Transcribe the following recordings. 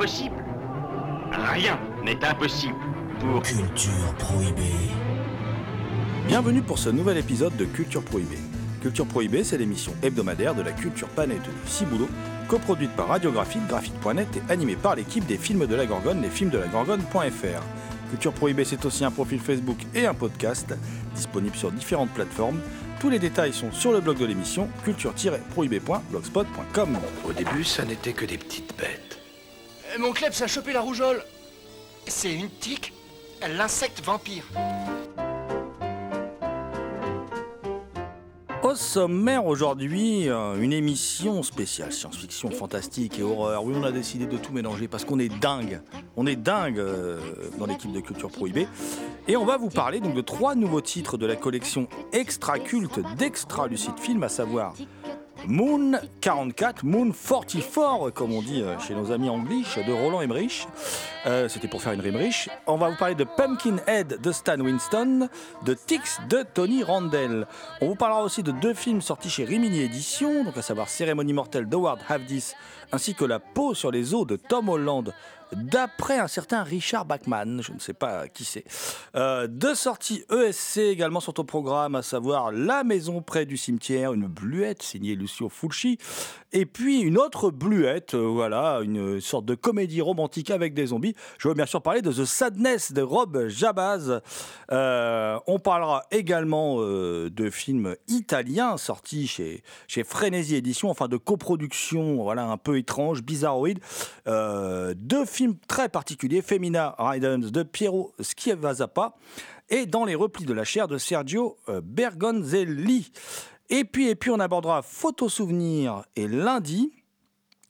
Impossible. Rien n'est impossible pour... Culture prohibée. Bienvenue pour ce nouvel épisode de Culture Prohibée. Culture Prohibée, c'est l'émission hebdomadaire de la culture panette du Ciboulot, coproduite par Radiographite, Graphite.net et animée par l'équipe des films de la Gorgone, les films de la Gorgone.fr. Culture Prohibée, c'est aussi un profil Facebook et un podcast, disponible sur différentes plateformes. Tous les détails sont sur le blog de l'émission, culture-prohibée.blogspot.com. Au début, ça n'était que des petites bêtes. Mon Klebs a chopé la rougeole. C'est une tique, l'insecte vampire. Au sommaire aujourd'hui, euh, une émission spéciale science-fiction, fantastique et horreur. Oui, on a décidé de tout mélanger parce qu'on est dingue. On est dingue euh, dans l'équipe de Culture Prohibée. Et on va vous parler donc de trois nouveaux titres de la collection extra culte d'Extra Lucide Film, à savoir Moon 44, Moon 44, comme on dit euh, chez nos amis anglais, de Roland Emmerich. Euh, C'était pour faire une Emmerich. On va vous parler de Pumpkinhead de Stan Winston, de Tix de Tony Randell. On vous parlera aussi de deux films sortis chez Rimini Éditions, donc à savoir Cérémonie mortelle d'Howard Havdis, ainsi que La peau sur les os de Tom Holland d'après un certain Richard Bachman, je ne sais pas qui c'est. Euh, deux sorties ESC également sont au programme, à savoir La maison près du cimetière, une bluette signée Lucio Fulci, et puis une autre bluette, euh, voilà, une sorte de comédie romantique avec des zombies. Je veux bien sûr parler de The Sadness de Rob Jabaz. Euh, on parlera également de films italiens sortis chez, chez Frénésie Édition, enfin de coproduction, voilà, un peu étrange, bizarroïde. Deux films très particuliers, Femina Ridens de Piero Schiavazappa et Dans les replis de la chair de Sergio euh, Bergonzelli. Et puis, et puis on abordera Photo Souvenir et lundi.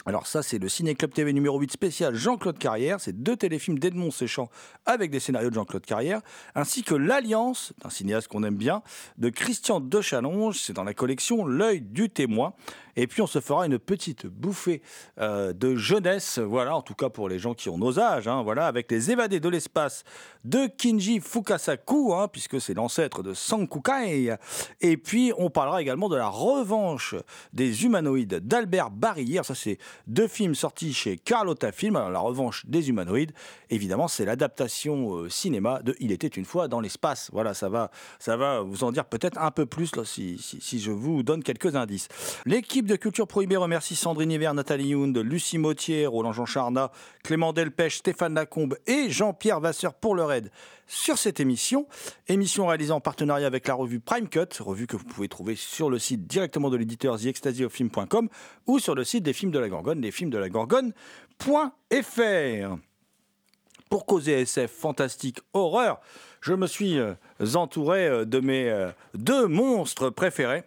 Alors ça, c'est le Ciné Club TV numéro 8 spécial Jean-Claude Carrière. C'est deux téléfilms d'Edmond Séchant avec des scénarios de Jean-Claude Carrière, ainsi que L'Alliance, d'un cinéaste qu'on aime bien, de Christian Dechalonge. C'est dans la collection L'œil du témoin. Et puis on se fera une petite bouffée euh, de jeunesse, voilà, en tout cas pour les gens qui ont nos âges, hein, voilà, avec les évadés de l'espace de Kinji Fukasaku, hein, puisque c'est l'ancêtre de Sankukai. Et puis on parlera également de la revanche des humanoïdes d'Albert Barrière. Ça c'est deux films sortis chez Carlotta Film. La revanche des humanoïdes, évidemment, c'est l'adaptation euh, cinéma de Il était une fois dans l'espace. Voilà, ça va, ça va vous en dire peut-être un peu plus si, si je vous donne quelques indices. L'équipe de Culture Prohibée remercie Sandrine Hiver, Nathalie Yound, Lucie Mautier, Roland Jean Charnat, Clément Delpech, Stéphane Lacombe et Jean-Pierre Vasseur pour leur aide sur cette émission. Émission réalisée en partenariat avec la revue Prime Cut, revue que vous pouvez trouver sur le site directement de l'éditeur TheExtasyOfFilm.com ou sur le site des films de la Gorgone, des films de la Gorgone.fr. Pour causer SF, fantastique, horreur, je me suis euh, entouré euh, de mes euh, deux monstres préférés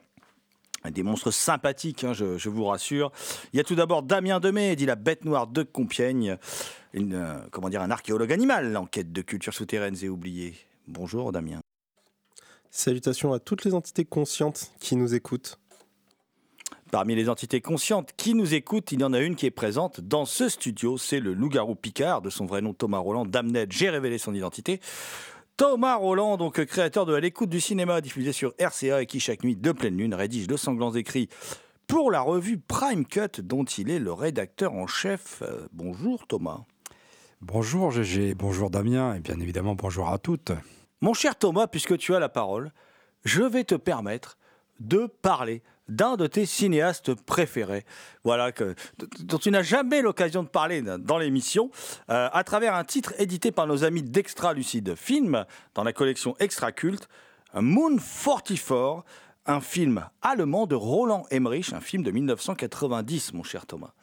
des monstres sympathiques, hein, je, je, vous rassure. Il y a tout d'abord Damien Demey, dit la bête noire de Compiègne, une, euh, comment dire, un archéologue animal en quête de cultures souterraines et oubliées. Bonjour Damien. Salutations à toutes les entités conscientes qui nous écoutent. Parmi les entités conscientes qui nous écoutent, il y en a une qui est présente dans ce studio, c'est le loup-garou Picard, de son vrai nom Thomas Roland, Damned, j'ai révélé son identité. Thomas Roland, donc créateur de À l'écoute du cinéma, diffusé sur RCA et qui chaque nuit de pleine lune rédige de sanglants écrits pour la revue Prime Cut, dont il est le rédacteur en chef. Euh, bonjour Thomas. Bonjour GG, bonjour Damien et bien évidemment bonjour à toutes. Mon cher Thomas, puisque tu as la parole, je vais te permettre de parler d'un de tes cinéastes préférés, voilà, que, dont tu n'as jamais l'occasion de parler dans l'émission, euh, à travers un titre édité par nos amis d'Extra Lucide Film, dans la collection Extra Culte, Moon 44, un film allemand de Roland Emmerich, un film de 1990, mon cher Thomas.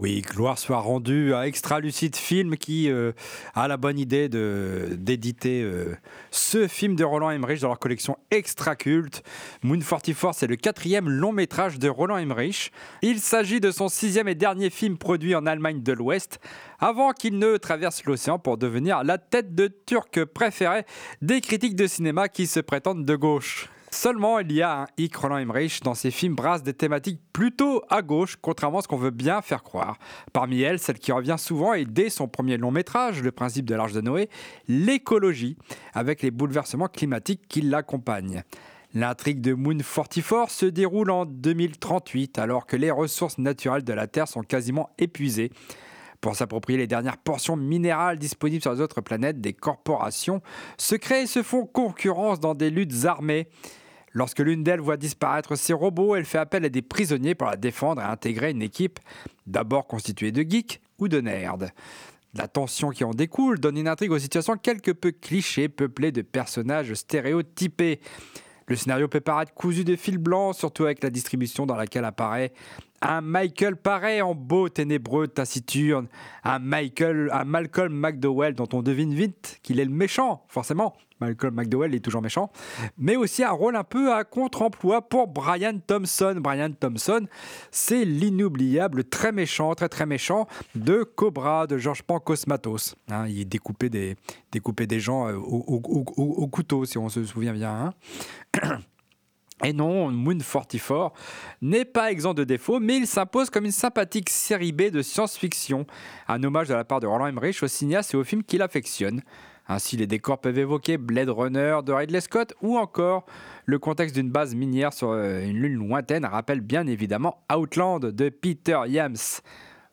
Oui, gloire soit rendue à Extra Lucide Film qui euh, a la bonne idée d'éditer euh, ce film de Roland Emmerich dans leur collection Extra Culte. Moon 44, c'est le quatrième long métrage de Roland Emmerich. Il s'agit de son sixième et dernier film produit en Allemagne de l'Ouest avant qu'il ne traverse l'océan pour devenir la tête de turc préférée des critiques de cinéma qui se prétendent de gauche. Seulement, il y a un hic Roland Emmerich dans ses films brasse des thématiques plutôt à gauche, contrairement à ce qu'on veut bien faire croire. Parmi elles, celle qui revient souvent et dès son premier long métrage, Le principe de l'Arche de Noé, l'écologie, avec les bouleversements climatiques qui l'accompagnent. L'intrigue de Moon 44 se déroule en 2038, alors que les ressources naturelles de la Terre sont quasiment épuisées. Pour s'approprier les dernières portions minérales disponibles sur les autres planètes, des corporations se créent et se font concurrence dans des luttes armées. Lorsque l'une d'elles voit disparaître ses robots, elle fait appel à des prisonniers pour la défendre et intégrer une équipe d'abord constituée de geeks ou de nerds. La tension qui en découle donne une intrigue aux situations quelque peu clichés, peuplées de personnages stéréotypés. Le scénario peut paraître cousu de fil blanc, surtout avec la distribution dans laquelle apparaît un Michael Paré en beau ténébreux taciturne, un Michael, un Malcolm McDowell dont on devine vite qu'il est le méchant, forcément. Malcolm McDowell est toujours méchant, mais aussi un rôle un peu à contre-emploi pour Brian Thompson. Brian Thompson, c'est l'inoubliable très méchant, très très méchant de Cobra de Georges Pancosmatos. Hein, il découpait des, gens euh, au, au, au, au, couteau, si on se souvient bien. Hein. Et non, Moon 44 n'est pas exempt de défauts, mais il s'impose comme une sympathique série B de science-fiction, un hommage de la part de Roland Emmerich au cinéaste et aux films qu'il affectionne. Ainsi, les décors peuvent évoquer Blade Runner de Ridley Scott ou encore le contexte d'une base minière sur euh, une lune lointaine rappelle bien évidemment Outland de Peter Yams.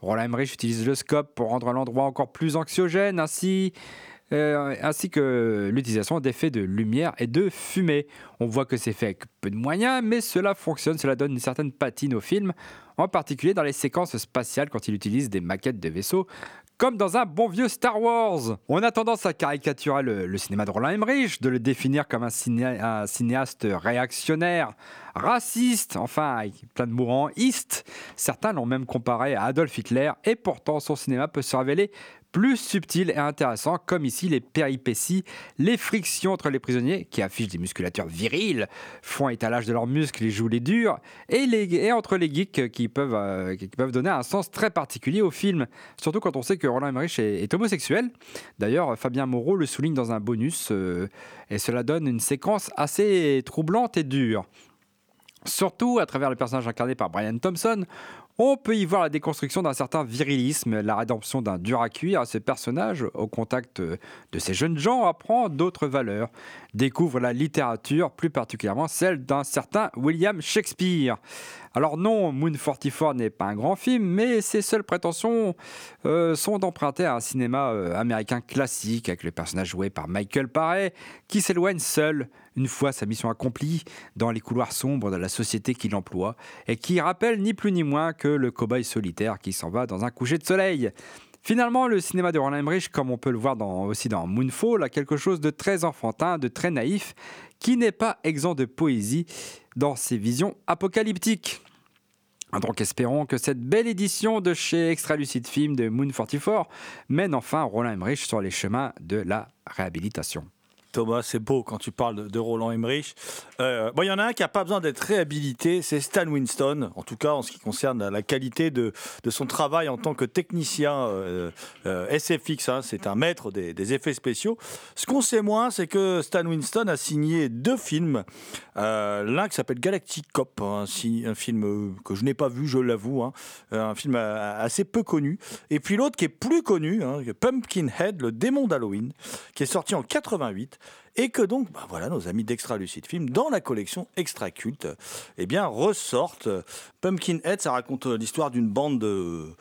Roland Emmerich utilise le scope pour rendre l'endroit encore plus anxiogène, ainsi euh, ainsi que l'utilisation d'effets de lumière et de fumée. On voit que c'est fait avec peu de moyens, mais cela fonctionne, cela donne une certaine patine au film, en particulier dans les séquences spatiales quand il utilise des maquettes de vaisseaux, comme dans un bon vieux Star Wars. On a tendance à caricaturer le, cinéma de Roland Emmerich, de le définir comme un, ciné un cinéaste réactionnaire, raciste, enfin plein de east. Certains l'ont même comparé à Adolf Hitler, et pourtant son cinéma peut se révéler plus subtil et intéressant, comme ici les péripéties, les frictions entre les prisonniers qui affichent des musculatures viriles, font étalage de leurs muscles et jouent les durs, et, entre les geeks qui peuvent, euh, qui peuvent donner un sens très particulier au film, surtout quand on sait que Roland Emmerich est, est homosexuel. D'ailleurs, Fabien Moreau le souligne dans un bonus, euh, et cela donne une séquence assez troublante et dure. Surtout à travers le personnage incarné par Brian Thompson, on peut y voir la déconstruction d'un certain virilisme, la rédemption d'un dur à cuire. Ce personnage, au contact de ces jeunes gens, apprend d'autres valeurs, découvre la littérature, plus particulièrement celle d'un certain William Shakespeare. Alors non, Moon 44 n'est pas un grand film, mais ses seules prétentions euh, sont d'emprunter à un cinéma euh, américain classique, avec le personnage joué par Michael Paré, qui s'éloigne seul, une fois sa mission accomplie, dans les couloirs sombres de la société qu'il emploie, et qui rappelle ni plus ni moins que le cow-boy solitaire qui s'en va dans un coucher de soleil. Finalement, le cinéma de Roland Emmerich, comme on peut le voir aussi dans Moonfall, a quelque chose de très enfantin, de très naïf, qui n'est pas exempt de poésie dans ses visions apocalyptiques. Donc espérons que cette belle édition de chez Extra Lucid Film de Moon 44 mène enfin Roland Emmerich sur les chemins de la réhabilitation. Thomas, c'est beau quand tu parles de, Roland Emmerich. Euh, bon, il y en a un qui n'a pas besoin d'être réhabilité, c'est Stan Winston, en tout cas en ce qui concerne la qualité de, de son travail en tant que technicien euh, euh, SFX. Hein, c'est un maître des, effets spéciaux. Ce qu'on sait moins, c'est que Stan Winston a signé deux films. L'un qui s'appelle Galactic Cop, un, un film que je n'ai pas vu, je l'avoue, hein, un film assez peu connu. Et puis l'autre qui est plus connu, hein, Pumpkinhead, le démon d'Halloween, qui est sorti en 88 et que donc, bah voilà, nos amis d'Extra Lucid Film, dans la collection Extra Culte, eh bien, ressortent. Pumpkinhead, ça raconte l'histoire d'une bande de,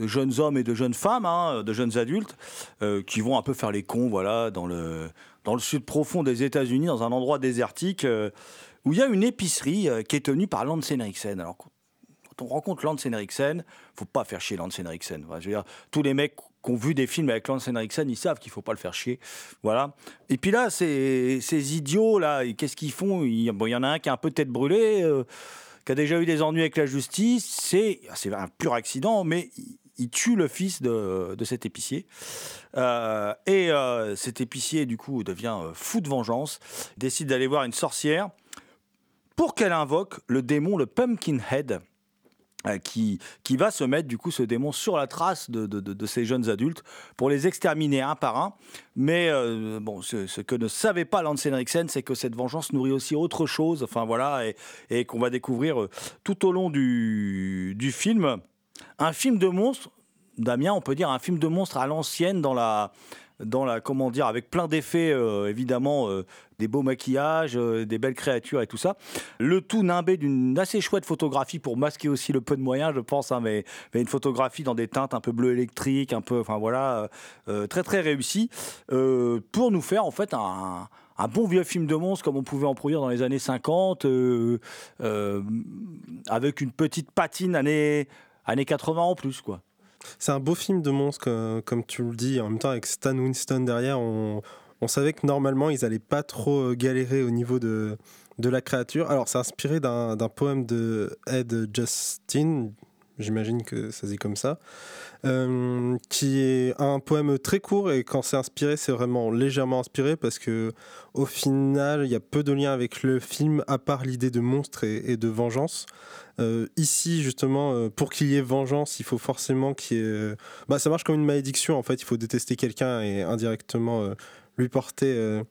jeunes hommes et de jeunes femmes, hein, de jeunes adultes, euh, qui vont un peu faire les cons, voilà, dans le, dans le sud profond des États-Unis, dans un endroit désertique, euh, où il y a une épicerie euh, qui est tenue par Lance Henriksen. Alors, quand on rencontre Lance Henriksen, faut pas faire chier Lance Henriksen. Je veux dire, tous les mecs qui ont vu des films avec Lance Henriksen, ils savent qu'il faut pas le faire chier. Voilà. Et puis là, ces, ces idiots là, qu'est-ce qu'ils font? Il, y en a un qui a un peu tête brûlée. Euh, qui a déjà eu des ennuis avec la justice. C'est c'est un pur accident, mais il- tue le fils de, de cet épicier. Euh, et euh, cet épicier, du coup, devient fou de vengeance, décide d'aller voir une sorcière pour qu'elle invoque le démon, le Pumpkinhead, qui, qui va se mettre, du coup, ce démon sur la trace de, de- de- ces jeunes adultes pour les exterminer un par un. Mais euh, bon, ce, ce que ne savait pas Lance Henriksen, c'est que cette vengeance nourrit aussi autre chose, enfin voilà, et, et qu'on va découvrir euh, tout au long du, du film. Un film de monstre, Damien, on peut dire un film de monstre à l'ancienne dans la, dans la, comment dire, avec plein d'effets, euh, évidemment, euh, des beaux maquillages, euh, des belles créatures et tout ça. Le tout nimbé d'une assez chouette photographie pour masquer aussi le peu de moyens, je pense, hein, mais, une photographie dans des teintes un peu bleu électrique, un peu, enfin voilà, très très réussi, euh, pour nous faire en fait un, bon vieux film de monstre comme on pouvait en produire dans les années 50, euh, euh, avec une petite patine années, années 80 en plus, quoi. C'est un beau film de monstre, comme, tu le dis. En même temps, avec Stan Winston derrière, on, savait que normalement, ils allaient pas trop euh, galérer au niveau de, de la créature. Alors, c'est inspiré d'un poème de Ed Justin, j'imagine que ça se dit comme ça, euh, qui est un poème très court et quand c'est inspiré, c'est vraiment légèrement inspiré parce que au final, il y a peu de liens avec le film à part l'idée de monstre et de vengeance. Euh, ici, justement, euh, pour qu'il y ait vengeance, il faut forcément qu'il y ait. euh, Bah, ça marche comme une malédiction, en fait. Il faut détester quelqu'un et indirectement lui porter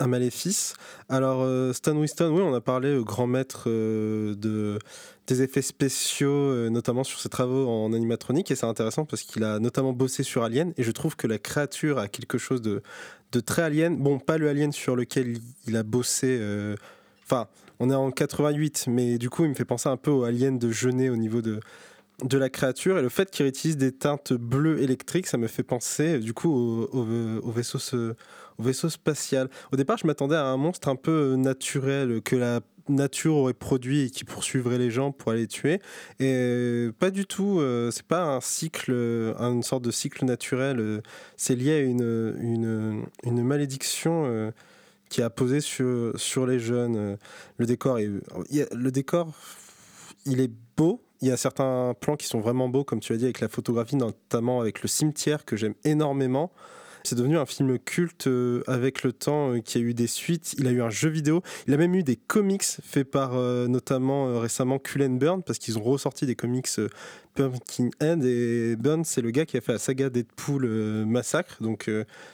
un maléfice. Alors, Stan Winston, oui, on a parlé, grand maître de, des effets spéciaux, notamment sur ses travaux en animatronique. Et c'est intéressant parce qu'il a notamment bossé sur Alien. Et je trouve que la créature a quelque chose de, de très alien. Bon, pas le alien sur lequel il, a bossé. Enfin, on est en 88, mais du coup, il me fait penser un peu au alien de Genet au niveau de, de la créature. Et le fait qu'il utilise des teintes bleues électriques, ça me fait penser du coup au, au- au vaisseau, au spatial. Au départ, je m'attendais à un monstre un peu naturel que la nature aurait produit et qui poursuivrait les gens pour aller tuer. Et pas du tout. euh, c'est pas un cycle, euh, une sorte de cycle naturel. euh, c'est lié à une, une, malédiction. euh, qui a posé sur, sur les jeunes. euh, Le décor, le décor, il est beau. Il y a certains plans qui sont vraiment beaux, comme tu as dit, avec la photographie, notamment avec le cimetière que j'aime énormément. C'est devenu un film culte euh, avec le temps, euh, qui a eu des suites. Il a eu un jeu vidéo. Il a même eu des comics faits par euh, notamment récemment Cullen Burn, parce qu'ils ont ressorti des comics Pumpkinhead. Et Burn, c'est le gars qui a fait la saga Deadpool Massacre. Donc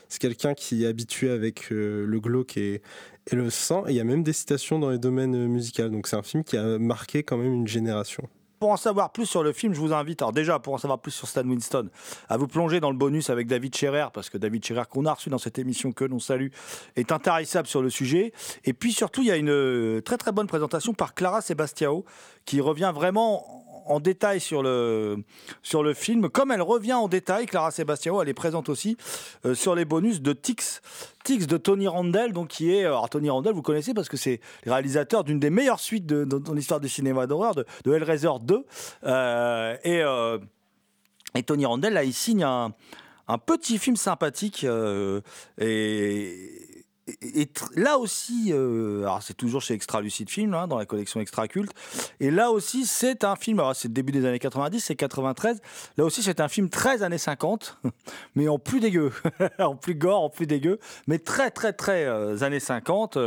c'est quelqu'un qui est habitué avec le glauque et, et le sang. Et il y a même des citations dans les domaines musicaux. Donc c'est un film qui a marqué quand même une génération. Pour en savoir plus sur le film, je vous invite, alors déjà pour en savoir plus sur Stan Winston, à vous plonger dans le bonus avec David Scherer, parce que David Scherer, qu'on a reçu dans cette émission que l'on salue, est intarissable sur le sujet. Et puis surtout, il y a une euh, très très bonne présentation par Clara Sebastiao, qui revient vraiment en détail sur le, sur le film. Comme elle revient en détail, Clara Sebastiao, elle est présente aussi euh, sur les bonus de Tix. Tix de Tony Randall, donc qui est. Alors, Tony Randall, vous connaissez parce que c'est le réalisateur d'une des meilleures suites de, dans, l'histoire du cinéma d'horreur, de, de Hellraiser 2. Euh, et, euh, et Tony Randall, là, il signe un, un petit film sympathique. euh, et. Et- là aussi, euh, alors c'est toujours chez Extra Lucide Film, hein, dans la collection Extra Culte. Et là aussi, c'est un film, alors c'est le début des années 90, c'est 93. Là aussi, c'est un film très années 50, mais en plus dégueu, en plus gore, en plus dégueu, mais très, très, très euh, années 50.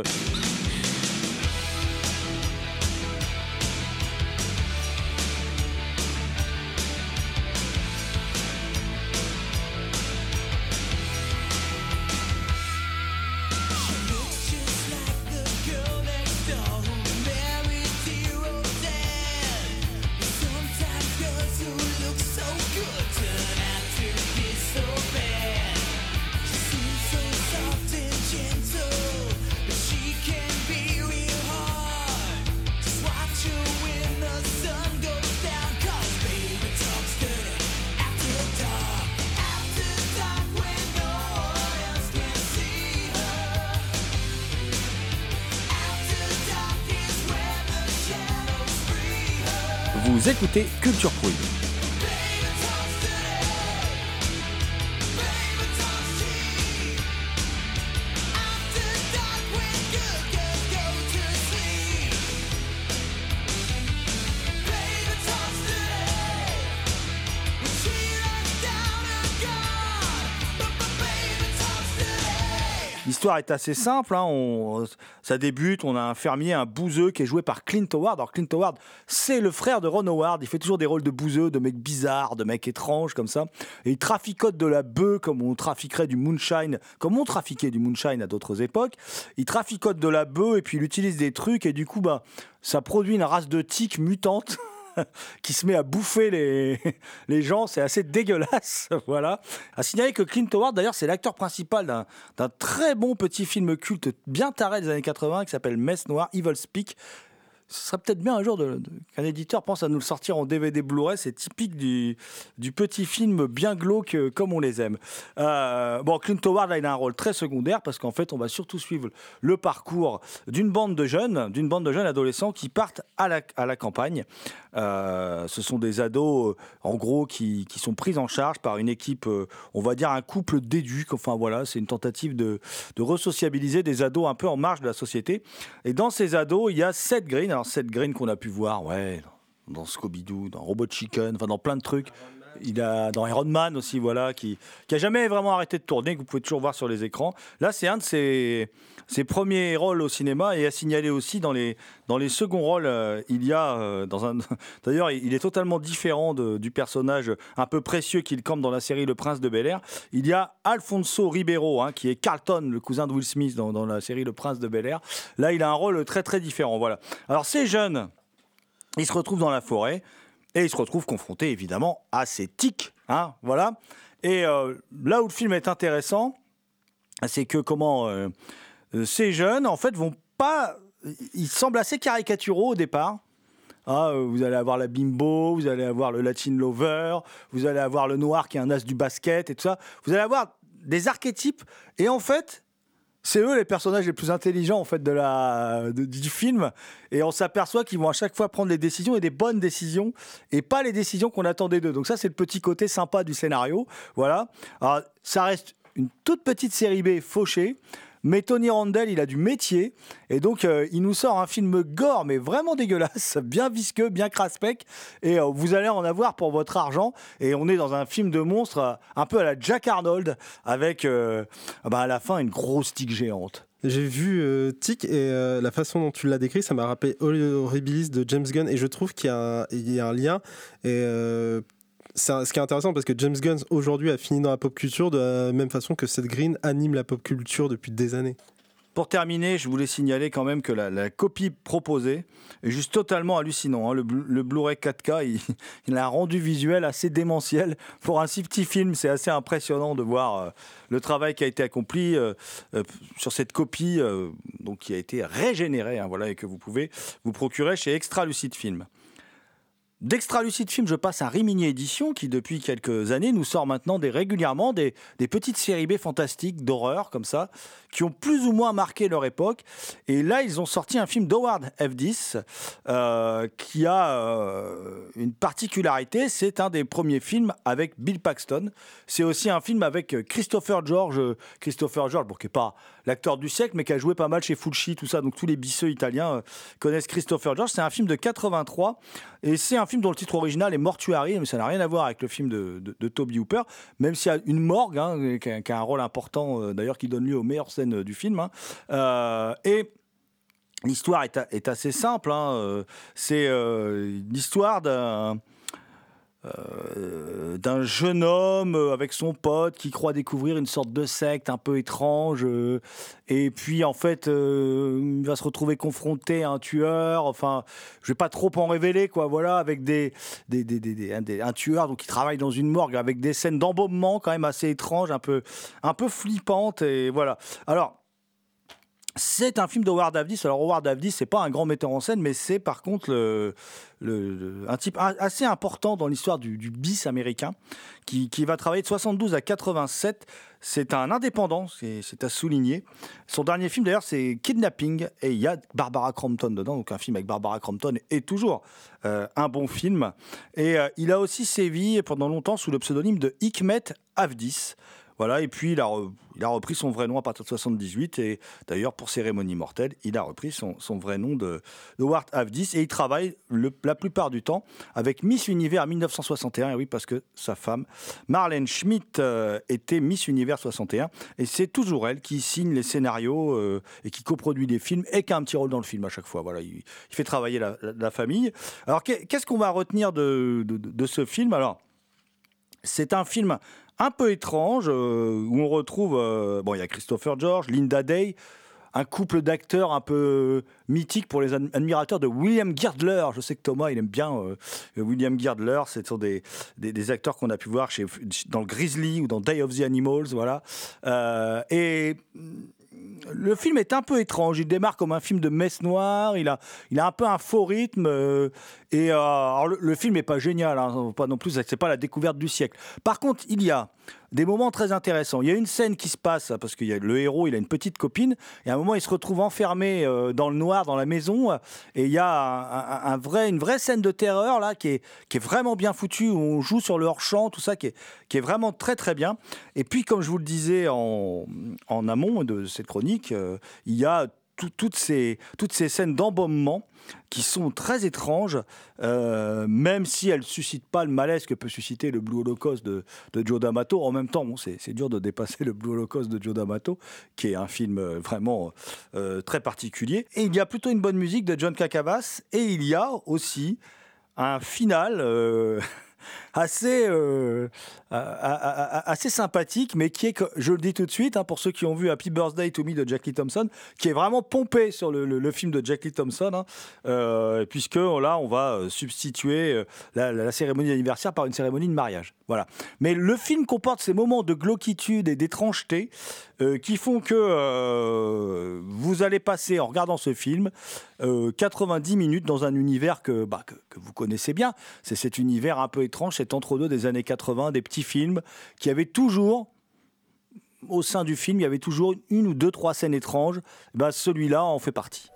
Écoutez Culture Prohibée. L'histoire est assez simple, hein, ça débute, on a un fermier, un bouseux qui est joué par Clint Howard. Alors Clint Howard, c'est le frère de Ron Howard. Il fait toujours des rôles de bouseux, de mecs bizarres, de mecs étranges comme ça. Et il traficote de la bœuf comme on trafiquerait du moonshine, comme on trafiquait du moonshine à d'autres époques. Il traficote de la bœuf et puis il utilise des trucs et du coup, bah, ça produit une race de tiques mutantes. qui se met à bouffer les, les gens, c'est assez dégueulasse, voilà. À signaler que Clint Howard, d'ailleurs, c'est l'acteur principal d'un très bon petit film culte bien taré des années 80 qui s'appelle Messe Noire, Evil Speak. Ce serait peut-être bien un jour qu'un éditeur pense à nous le sortir en DVD Blu-ray. C'est typique du, du petit film bien glauque euh, comme on les aime. Euh, bon, Clint Howard, là, il a un rôle très secondaire parce qu'en fait, on va surtout suivre le parcours d'une bande de jeunes, d'une bande de jeunes adolescents qui partent à la, à la campagne. Euh, ce sont des ados, en gros, qui, qui sont pris en charge par une équipe, on va dire un couple d'éducs. Enfin voilà, c'est une tentative de, de resociabiliser des ados un peu en marge de la société. Et dans ces ados, il y a Seth Green. Seth Green qu'on a pu voir, ouais, dans Scooby-Doo, dans Robot Chicken, enfin dans plein de trucs. Il a dans Iron Man aussi, voilà, qui, qui a jamais vraiment arrêté de tourner, que vous pouvez toujours voir sur les écrans. Là, c'est un de ses, ses premiers rôles au cinéma et à signaler aussi dans les, dans les seconds rôles, euh, il y a euh, dans un. D'ailleurs, il est totalement différent du personnage un peu précieux qu'il campe dans la série Le Prince de Bel Air. Il y a Alfonso Ribeiro, hein, qui est Carlton, le cousin de Will Smith dans, dans la série Le Prince de Bel Air. Là, il a un rôle très très différent. Voilà. Alors, ces jeunes, ils se retrouvent dans la forêt et ils se retrouvent confrontés évidemment à ces tics. Hein, voilà. Et euh, là où le film est intéressant, c'est que comment euh, euh, ces jeunes, en fait, vont pas. Ils semblent assez caricaturaux au départ. Ah, vous allez avoir la bimbo, vous allez avoir le Latin lover, vous allez avoir le noir qui est un as du basket et tout ça. Vous allez avoir des archétypes. Et en fait, c'est eux les personnages les plus intelligents en fait de la du film et on s'aperçoit qu'ils vont à chaque fois prendre des décisions et des bonnes décisions et pas les décisions qu'on attendait d'eux. Donc ça c'est le petit côté sympa du scénario. Voilà. Alors, ça reste une toute petite série B fauchée. Mais Tony Randall, il a du métier et donc euh, il nous sort un film gore mais vraiment dégueulasse, bien visqueux, bien craspec et euh, vous allez en avoir pour votre argent et on est dans un film de monstre euh, un peu à la Jack Arnold avec bah, à la fin une grosse tique géante. J'ai vu euh, Tic et la façon dont tu l'as décrit, ça m'a rappelé Horribilis de James Gunn et je trouve qu'il y, a un- lien. Et un- ce qui est intéressant parce que James Gunn aujourd'hui a fini dans la pop culture de la même façon que Seth Green anime la pop culture depuis des années. Pour terminer, je voulais signaler quand même que la, copie proposée est juste totalement hallucinant. hein. Le, Blu- le Blu-ray 4K, il, il a un rendu visuel assez démentiel. Pour un si petit film, c'est assez impressionnant de voir euh, le travail qui a été accompli euh, euh, sur cette copie donc, qui a été régénérée hein, voilà, et que vous pouvez vous procurer chez Extra Lucide Film. D'Extra Lucide Film, je passe à Rimini Édition qui, depuis quelques années, nous sort maintenant des, régulièrement des, petites séries B fantastiques d'horreur comme ça, qui ont plus ou moins marqué leur époque. Et là, ils ont sorti un film d'Howard F10 euh, qui a euh, une particularité. C'est un des premiers films avec Bill Paxton. C'est aussi un film avec Christopher George. Christopher George, bon, qui n'est pas l'acteur du siècle, mais qui a joué pas mal chez Fulci, tout ça. Donc tous les bisseux italiens euh, connaissent Christopher George. C'est un film de 83 et c'est un film dont le titre original est Mortuary, mais ça n'a rien à voir avec le film de, de, Toby Hooper, même s'il y a une morgue hein, qui, a, un rôle important euh, d'ailleurs qui donne lieu aux meilleures scènes du film. Hein. Euh, et l'histoire est, assez simple. Hein. C'est euh, l'histoire d'un euh, d'un jeune homme avec son pote qui croit découvrir une sorte de secte un peu étrange euh, et puis en fait euh, il va se retrouver confronté à un tueur. Enfin je vais pas trop en révéler quoi voilà avec des, des, des, des un, un, tueur donc qui travaille dans une morgue avec des scènes d'embaumement quand même assez étranges un peu un peu flippantes et voilà. Alors c'est un film d'Howard Avdis. Alors Howard Avdis, c'est pas un grand metteur en scène, mais c'est par contre un type assez important dans l'histoire du, du, bis américain, qui, qui, va travailler de 72 à 87. C'est un indépendant, c'est à souligner. Son dernier film d'ailleurs, c'est Kidnapping, et il y a Barbara Crampton dedans, donc un film avec Barbara Crampton est toujours euh, un bon film. Et euh, il a aussi sévi pendant longtemps sous le pseudonyme de Hikmet Avdis. Voilà, et puis il a, repris son vrai nom à partir de 78. Et d'ailleurs, pour Cérémonie mortelle, il a repris son, vrai nom de, de Ward Avdis. Et il travaille le- la plupart du temps avec Miss Univers 1961. Et oui, parce que sa femme, Marlène Schmidt, euh, était Miss Univers 61. Et c'est toujours elle qui signe les scénarios euh, et qui coproduit des films et qui a un petit rôle dans le film à chaque fois. Voilà, il, fait travailler la, famille. Alors, qu'est- qu'est-ce qu'on va retenir de ce film? Alors, c'est un film un peu étrange euh, où on retrouve, euh, bon, il y a Christopher George, Linda Day, un couple d'acteurs un peu mythique pour les ad- admirateurs de William Girdler. Je sais que Thomas, il aime bien euh, William Girdler. Ce sont des, acteurs qu'on a pu voir chez, dans le Grizzly ou dans Day of the Animals, voilà. Et le film est un peu étrange. Il démarre comme un film de messe noire. Il a, il a un peu un faux rythme. euh, et euh, le film n'est pas génial. hein, pas non plus. C'est pas la découverte du siècle. Par contre, il y a des moments très intéressants. Il y a une scène qui se passe parce que le héros, il a une petite copine. Et à un moment, il se retrouve enfermé euh, dans le noir, dans la maison. Et il y a un, vrai, une vraie scène de terreur là qui est, vraiment bien foutue. Où on joue sur le hors-champ, tout ça, qui est, qui est vraiment très très bien. Et puis, comme je vous le disais en, en amont de cette chronique, euh, il y a tout- toutes, ces, toutes ces scènes d'embaumement qui sont très étranges, euh, même si elles ne suscitent pas le malaise que peut susciter le Blue Holocaust de, de Joe D'Amato. En même temps, bon, c'est dur de dépasser le Blue Holocaust de Joe D'Amato, qui est un film euh, vraiment euh, très particulier. Et il y a plutôt une bonne musique de John Kakavas, et il y a aussi un final assez, euh, assez sympathique, mais qui est, je le dis tout de suite, hein, pour ceux qui ont vu Happy Birthday to Me de Jackie Thompson, qui est vraiment pompé sur le, film de Jackie Thompson, hein, euh, puisque là, on va euh, substituer la, cérémonie d'anniversaire par une cérémonie de mariage. Voilà. Mais le film comporte ces moments de glauquitude et d'étrangeté qui font que vous allez passer, en regardant ce film, euh, 90 minutes dans un univers bah, que vous connaissez bien. C'est cet univers un peu étrange, cet entre-deux des années 80, des petits films qui avaient toujours, au sein du film, il y avait toujours une ou deux, trois scènes étranges. Bah, Celui-là en fait partie.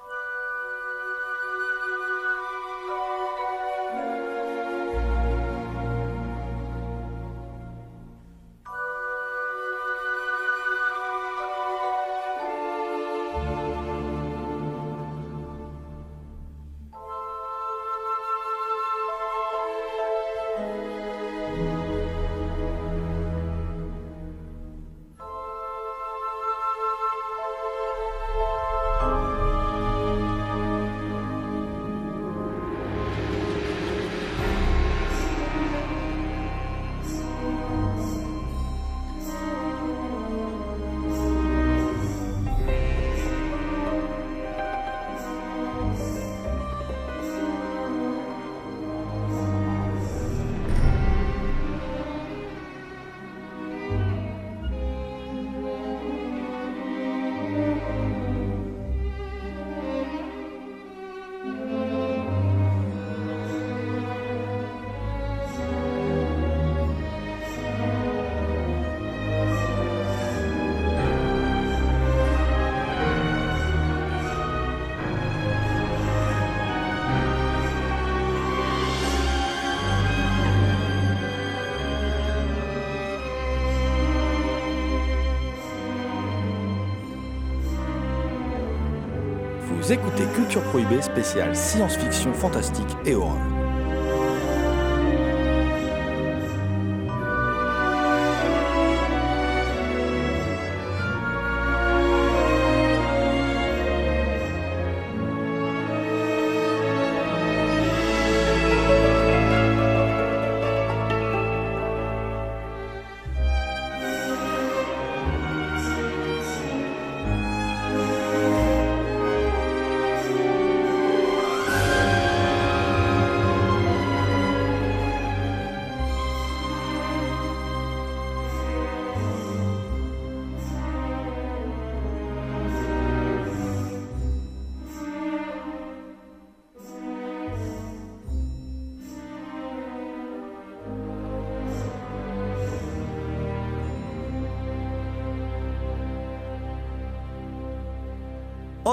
Vous écoutez Culture Prohibée spéciale science-fiction, fantastique et horreur.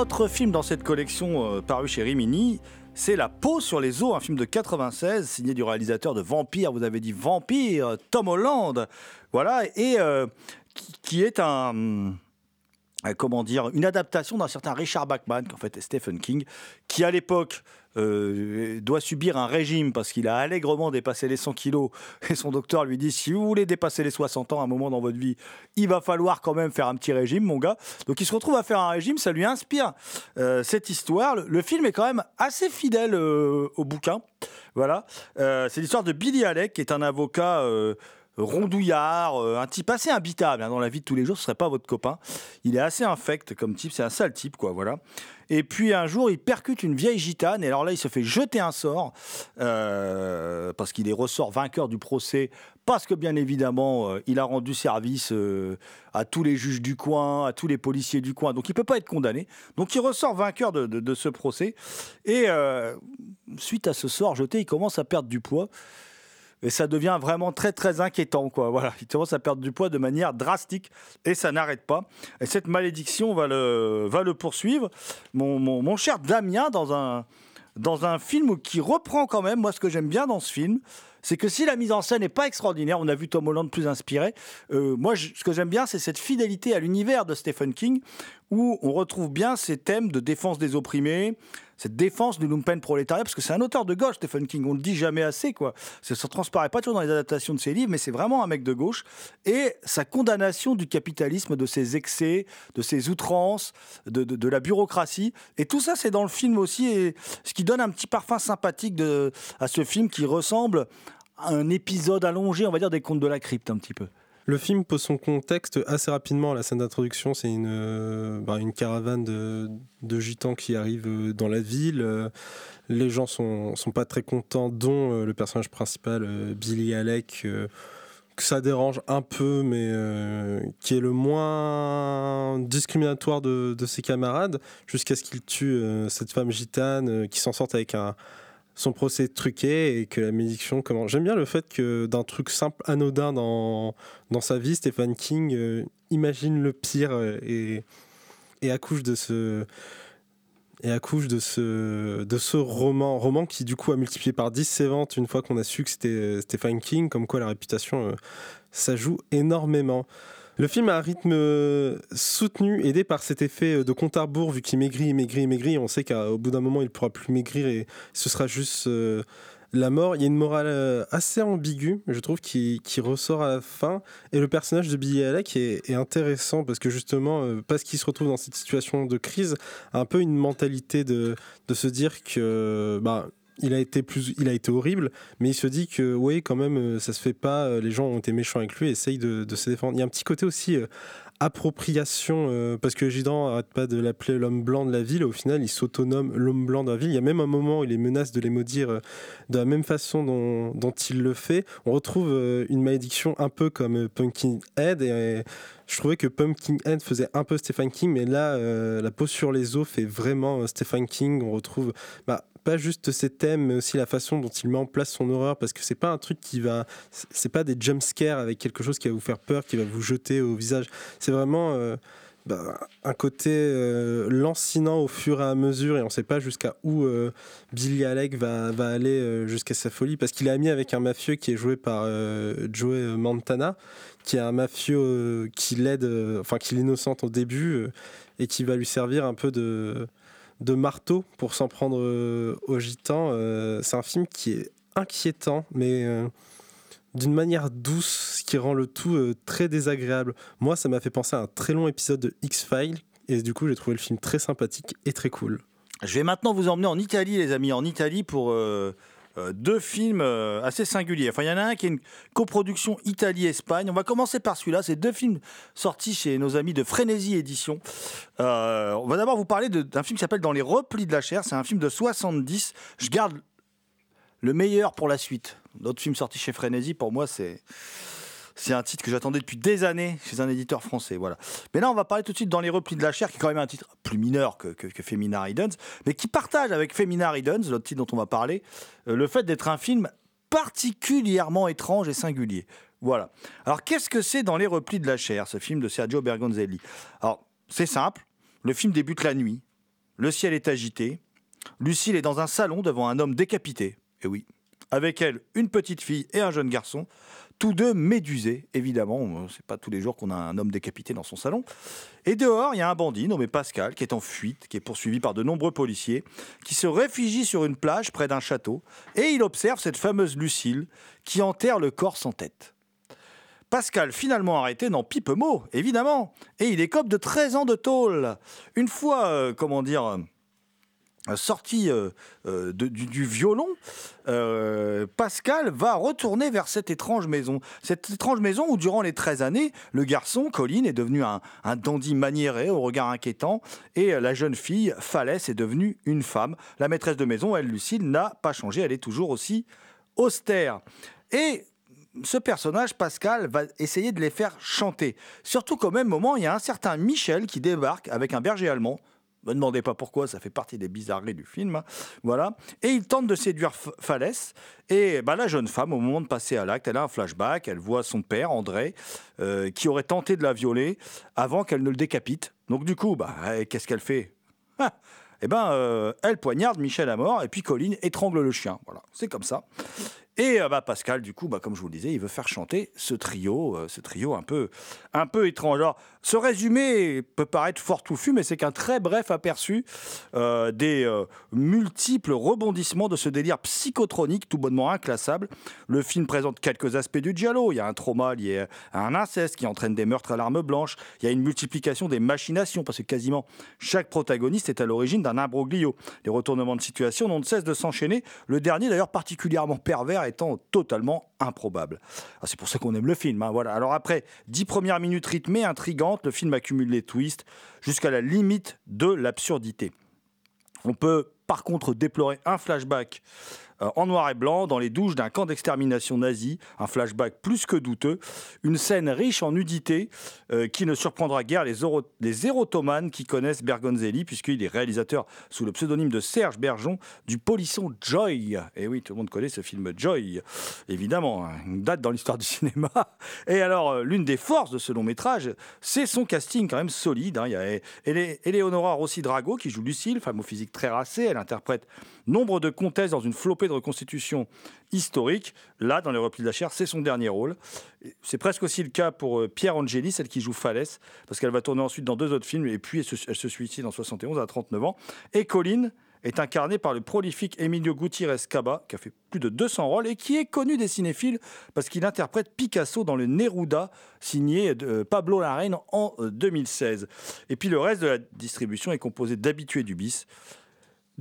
Autre film dans cette collection euh, paru chez Rimini, c'est La peau sur les os, un film de 96 signé du réalisateur de Vampire, vous avez dit Vampire, Tom Holland. Voilà, et euh, qui, est un comment dire, une adaptation d'un certain Richard Bachman, qui en fait est Stephen King, qui à l'époque euh, doit subir un régime parce qu'il a allègrement dépassé les 100 kilos et son docteur lui dit si vous voulez dépasser les 60 ans à un moment dans votre vie, il va falloir quand même faire un petit régime, mon gars. Donc il se retrouve à faire un régime, ça lui inspire euh, cette histoire. Le, film est quand même assez fidèle euh, au bouquin. Voilà, Euh, c'est l'histoire de Billy Alec, qui est un avocat. Rondouillard, euh, un type assez imbitable hein, dans la vie de tous les jours, ce serait pas votre copain. Il est assez infect comme type, c'est un sale type quoi, voilà. Et puis un jour, il percute une vieille gitane, et alors là, il se fait jeter un sort euh, parce qu'il est ressort vainqueur du procès, parce que bien évidemment, euh, il a rendu service à tous les juges du coin, à tous les policiers du coin, donc il peut pas être condamné. Donc il ressort vainqueur de, de- ce procès, et suite à ce sort jeté, il commence à perdre du poids. Et ça devient vraiment très très inquiétant, quoi. Voilà, il commence à perdre du poids de manière drastique et ça n'arrête pas. Et cette malédiction va le, va le poursuivre. Mon, cher Damien, dans un, dans un film qui reprend quand même, moi ce que j'aime bien dans ce film, c'est que si la mise en scène n'est pas extraordinaire, on a vu Tom Holland plus inspiré, euh, moi ce que j'aime bien c'est cette fidélité à l'univers de Stephen King, où on retrouve bien ces thèmes de défense des opprimés, cette défense du lumpen prolétariat, parce que c'est un auteur de gauche, Stephen King, on le dit jamais assez, quoi. Ça ne transparaît pas toujours dans les adaptations de ses livres, mais c'est vraiment un mec de gauche. Et sa condamnation du capitalisme, de ses excès, de ses outrances, de, de- la bureaucratie. Et tout ça, c'est dans le film aussi, et ce qui donne un petit parfum sympathique à ce film qui ressemble à un épisode allongé, on va dire, des contes de la crypte, un petit peu. Le film pose son contexte assez rapidement la scène d'introduction. C'est une, euh, bah, caravane de, gitans qui arrive euh, dans la ville. Euh, les gens sont, sont pas très contents, dont le personnage principal, Billy Alec, que ça dérange un peu, mais qui est le moins discriminatoire de, ses camarades, jusqu'à ce qu'il tue cette femme gitane qui s'en sorte avec un, son procès truqué et que la malédiction commence. J'aime bien le fait que d'un truc simple, anodin dans, dans sa vie, Stephen King euh, imagine le pire et, et accouche de ce et accouche de ce, de ce roman, roman qui du coup a multiplié par 10 ses ventes une fois qu'on a su que c'était euh, Stephen King, comme quoi la réputation, euh, ça joue énormément. Le film a un rythme euh, soutenu, aidé par cet effet euh, de compte à rebours, vu qu'il maigrit, maigrit, maigrit. On sait qu'au bout d'un moment, il ne pourra plus maigrir et ce sera juste euh, la mort. Il y a une morale assez ambiguë, je trouve, qui, ressort à la fin. Et le personnage de Billy Alec est, est intéressant parce que justement, parce qu'il se retrouve dans cette situation de crise, un peu une mentalité de, de se dire que. Bah, il a été plus, il a été horrible, mais il se dit que oui, quand même, euh, ça se fait pas. euh, Les gens ont été méchants avec lui, essaye de, de se défendre. Il y a un petit côté aussi euh, appropriation, parce que Gidan arrête pas de l'appeler l'homme blanc de la ville. Au final, il s'autonome l'homme blanc de la ville. Il y a même un moment où il les menace de les maudire de la même façon dont, il le fait. On retrouve une malédiction un peu comme Pumpkinhead, et je trouvais que Pumpkinhead faisait un peu Stephen King, mais là, euh, la peau sur les os fait vraiment euh, Stephen King. On retrouve bah, pas juste ses thèmes, mais aussi la façon dont il met en place son horreur, parce que c'est pas un truc qui va, c'est pas des jump scares avec quelque chose qui va vous faire peur, qui va vous jeter au visage. C'est vraiment euh, bah, un côté euh, lancinant au fur et à mesure, et on sait pas jusqu'à où Billy Alec va, va aller jusqu'à sa folie, parce qu'il est ami avec un mafieux qui est joué par Joey Montana, qui est un mafieux euh, qui l'aide, euh, enfin qui l'innocente au début, euh, et qui va lui servir un peu de marteau pour s'en prendre aux gitans. C'est un film qui est inquiétant, mais d'une manière douce, ce qui rend le tout très désagréable. Moi, ça m'a fait penser à un très long épisode de X-Files, et du coup, j'ai trouvé le film très sympathique et très cool. Je vais maintenant vous emmener en Italie, les amis, en Italie pour euh, deux films euh, assez singuliers. Enfin, il y en a un qui est une coproduction Italie-Espagne. On va commencer par celui-là. C'est deux films sortis chez nos amis de Frénésie Édition. Euh, on va d'abord vous parler d'un film qui s'appelle Dans les replis de la chair. C'est un film de 70. Je garde le meilleur pour la suite. D'autres films sortis chez Frénésie, pour moi, c'est. C'est un titre que j'attendais depuis des années chez un éditeur français. Voilà. Mais là, on va parler tout de suite dans les replis de la chair, qui est quand même un titre plus mineur que, que, que Femina Riddens, mais qui partage avec Femina Riddens, l'autre titre dont on va parler, euh, le fait d'être un film particulièrement étrange et singulier. Voilà. Alors, qu'est-ce que c'est dans les replis de la chair, ce film de Sergio Bergonzelli? Alors, c'est simple. Le film débute la nuit. Le ciel est agité. Lucille est dans un salon devant un homme décapité. Et oui, Avec elle, une petite fille et un jeune garçon, tous deux médusés, évidemment. C'est pas tous les jours qu'on a un homme décapité dans son salon. Et dehors, il y a un bandit nommé Pascal qui est en fuite, qui est poursuivi par de nombreux policiers, qui se réfugie sur une plage près d'un château, et il observe cette fameuse Lucille qui enterre le corps sans tête. Pascal, finalement arrêté, n'en pipe mot, évidemment, et il écope de 13 ans de tôle. Une fois, euh, comment dire, euh, sorti euh, euh, du, violon, Pascal va retourner vers cette étrange maison. Cette étrange maison où, durant les 13 années, le garçon, Colline, est devenu un, dandy maniéré au regard inquiétant, et la jeune fille, Falès, est devenue une femme. La maîtresse de maison, elle, Lucille, n'a pas changé, elle est toujours aussi austère. Et ce personnage, Pascal, va essayer de les faire chanter. Surtout qu'au même moment, il y a un certain Michel qui débarque avec un berger allemand. Ne me demandez pas pourquoi, ça fait partie des bizarreries du film. hein. Voilà. Et il tente de séduire Falès. Et bah, la jeune femme, au moment de passer à l'acte, elle a un flashback. Elle voit son père, André, euh, qui aurait tenté de la violer avant qu'elle ne le décapite. Donc, du coup, bah, eh, qu'est-ce qu'elle fait? Ah Eh ben, euh, elle poignarde Michel à mort et puis Colline étrangle le chien. Voilà, c'est comme ça. Et euh, bah, Pascal, du coup, bah, comme je vous le disais, il veut faire chanter ce trio, ce trio un peu, un peu étrange. Ce résumé peut paraître fort touffu, mais c'est qu'un très bref aperçu euh, des euh, multiples rebondissements de ce délire psychotronique tout bonnement inclassable. Le film présente quelques aspects du giallo. Il y a un trauma lié à un inceste qui entraîne des meurtres à l'arme blanche. Il y a une multiplication des machinations, parce que quasiment chaque protagoniste est à l'origine d'un imbroglio. Les retournements de situation n'ont de cesse de s'enchaîner. Le dernier, d'ailleurs, particulièrement pervers, étant totalement improbable. Ah, c'est pour ça qu'on aime le film. hein, voilà. Alors après dix premières minutes rythmées, intrigantes, le film accumule les twists jusqu'à la limite de l'absurdité. On peut par contre déplorer un flashback en noir et blanc dans les douches d'un camp d'extermination nazi, un flashback plus que douteux, une scène riche en nudité euh, qui ne surprendra guère les, euro- les qui connaissent Bergonzelli puisqu'il est réalisateur sous le pseudonyme de Serge Bergeon du polisson Joy. Et oui, tout le monde connaît ce film Joy, évidemment, hein, une date dans l'histoire du cinéma. Et alors, euh, l'une des forces de ce long métrage, c'est son casting quand même solide. hein. Il y a Ele- Eleonora Rossi Drago qui joue Lucille, femme au physique très racé. Elle interprète nombre de comtesses dans une flopée de reconstitutions historiques. Là, dans Les Replis de la chair, c'est son dernier rôle. C'est presque aussi le cas pour euh, Pierre Angeli, celle qui joue Falès, parce qu'elle va tourner ensuite dans deux autres films, et puis elle se, elle se suicide en 71 à 39 ans. Et Colline est incarnée par le prolifique Emilio Gutiérrez Caba, qui a fait plus de 200 rôles et qui est connu des cinéphiles parce qu'il interprète Picasso dans le Neruda, signé de euh, Pablo Larraín en euh, 2016. Et puis le reste de la distribution est composé d'habitués du bis,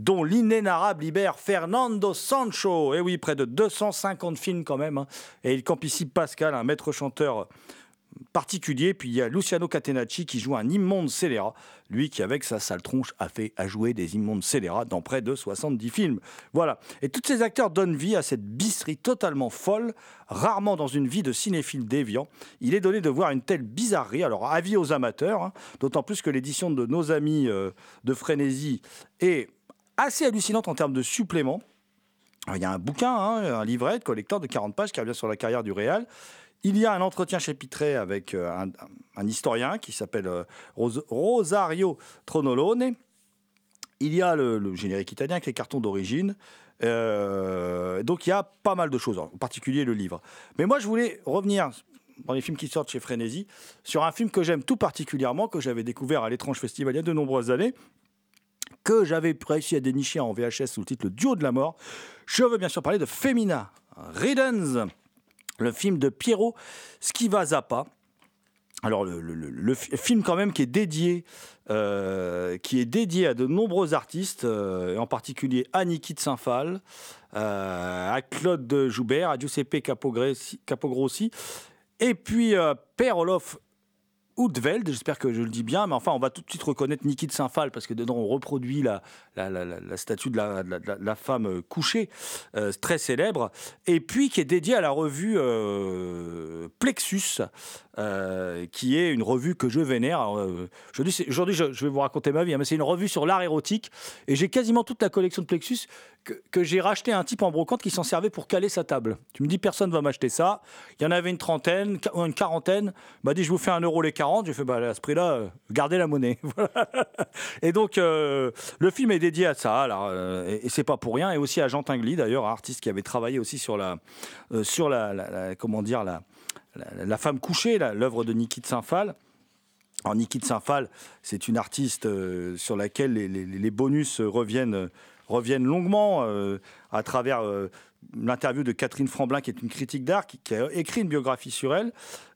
dont l'inénarrable Ibère Fernando Sancho. Et oui, près de 250 films quand même. hein. Et il campe ici Pascal, un maître chanteur particulier. Puis il y a Luciano Catenacci qui joue un immonde scélérat. Lui qui, avec sa sale tronche, a fait à jouer des immondes scélérats dans près de 70 films. Voilà. Et tous ces acteurs donnent vie à cette bisserie totalement folle, rarement dans une vie de cinéphile déviant. Il est donné de voir une telle bizarrerie. Alors, avis aux amateurs, hein, d'autant plus que l'édition de nos amis euh, de Frénésie est assez hallucinante en termes de suppléments. Alors, Il y a un bouquin, hein, un livret de collector de 40 pages qui revient sur la carrière du Réal. Il y a un entretien chapitré avec euh, un, historien qui s'appelle euh, Ros- Rosario Tronolone. Il y a le, générique italien avec les cartons d'origine. Euh, donc il y a pas mal de choses, en particulier le livre. Mais moi je voulais revenir dans les films qui sortent chez Frénésie sur un film que j'aime tout particulièrement, que j'avais découvert à l'étrange festival il y a de nombreuses années que j'avais réussi à dénicher en VHS sous le titre Le Duo de la mort. Je veux bien sûr parler de Femina Riddens, le film de Piero Schiva Zappa. Alors le, le- le- le fi- film quand même qui est dédié, euh, qui est dédié à de nombreux artistes, euh, en particulier à Niki de Saint-Phal, euh, à Claude de Joubert, à Giuseppe Capogrossi, et puis euh, Père Olof Oudveld, j'espère que je le dis bien, mais enfin, on va tout de suite reconnaître Niki de Saint-Phal parce que dedans, on reproduit la, statue de la, femme euh, couchée, euh, très célèbre, et puis qui est dédié à la revue euh, Plexus, euh, qui est une revue que je vénère. Euh, Aujourd'hui, je, vais vous raconter ma vie, hein, mais c'est une revue sur l'art érotique. Et j'ai quasiment toute la collection de Plexus que, j'ai racheté à un type en brocante qui s'en servait pour caler sa table. Tu me dis, personne va m'acheter ça. Il y en avait une trentaine, une quarantaine. Il m'a dit, je vous fais un euro les 40. J'ai fait, bah, à ce prix-là, euh, gardez la monnaie. Et donc, le film est dédié à ça. Alors, et, et c'est pas pour rien. Et aussi à Jean Tinguely, d'ailleurs, artiste qui avait travaillé aussi sur la, sur la- comment dire, la, la, femme couchée, l'œuvre de Niki de Saint-Phal. Alors, Niki de Saint-Phal, c'est une artiste euh, sur laquelle les, bonus reviennent, reviennent longuement euh, à travers euh, l'interview de Catherine Franblin, qui est une critique d'art, qui, qui a écrit une biographie sur elle.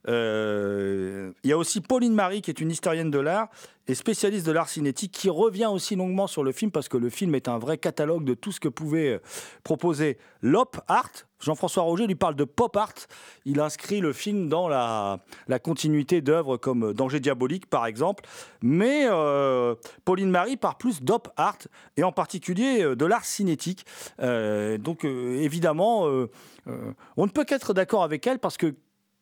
Il y a aussi Pauline Marie, qui est une historienne de l'art et spécialiste de l'art cinétique, qui revient aussi longuement sur le film, parce que le film est un vrai catalogue de tout ce que pouvait proposer l'op art. Jean-François Roger lui parle de pop art. Il inscrit le film dans la, continuité d'œuvres comme Danger diabolique, par exemple. Mais euh, Pauline Marie parle plus d'op art, et en particulier euh, de l'art cinétique. Euh, donc, évidemment, on ne peut qu'être d'accord avec elle, parce que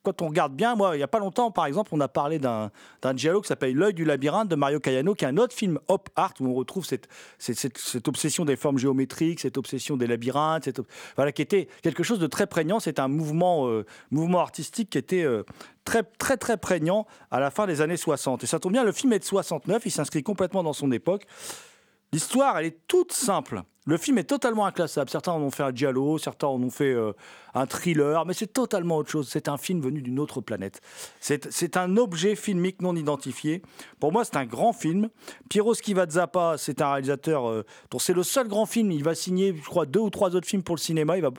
quand on regarde bien, moi, il n'y a pas longtemps, par exemple, on a parlé d'un giallo qui s'appelle L'œil du labyrinthe de Mario Cayano, qui est un autre film op art où on retrouve cette, cette, obsession des formes géométriques, cette obsession des labyrinthes, voilà, qui était quelque chose de très prégnant. C'est un mouvement, euh, mouvement artistique qui était euh, très, très, très prégnant à la fin des années 60. Et ça tombe bien, le film est de 69, il s'inscrit complètement dans son époque. L'histoire, elle est toute simple. Le film est totalement inclassable. Certains en ont fait un giallo, certains en ont fait euh, un thriller, mais c'est totalement autre chose. C'est un film venu d'une autre planète. C'est un objet filmique non identifié. Pour moi, c'est un grand film. Piero Schivazappa, c'est un réalisateur euh, c'est le seul grand film. Il va signer, je crois, deux ou trois autres films pour le cinéma. Il va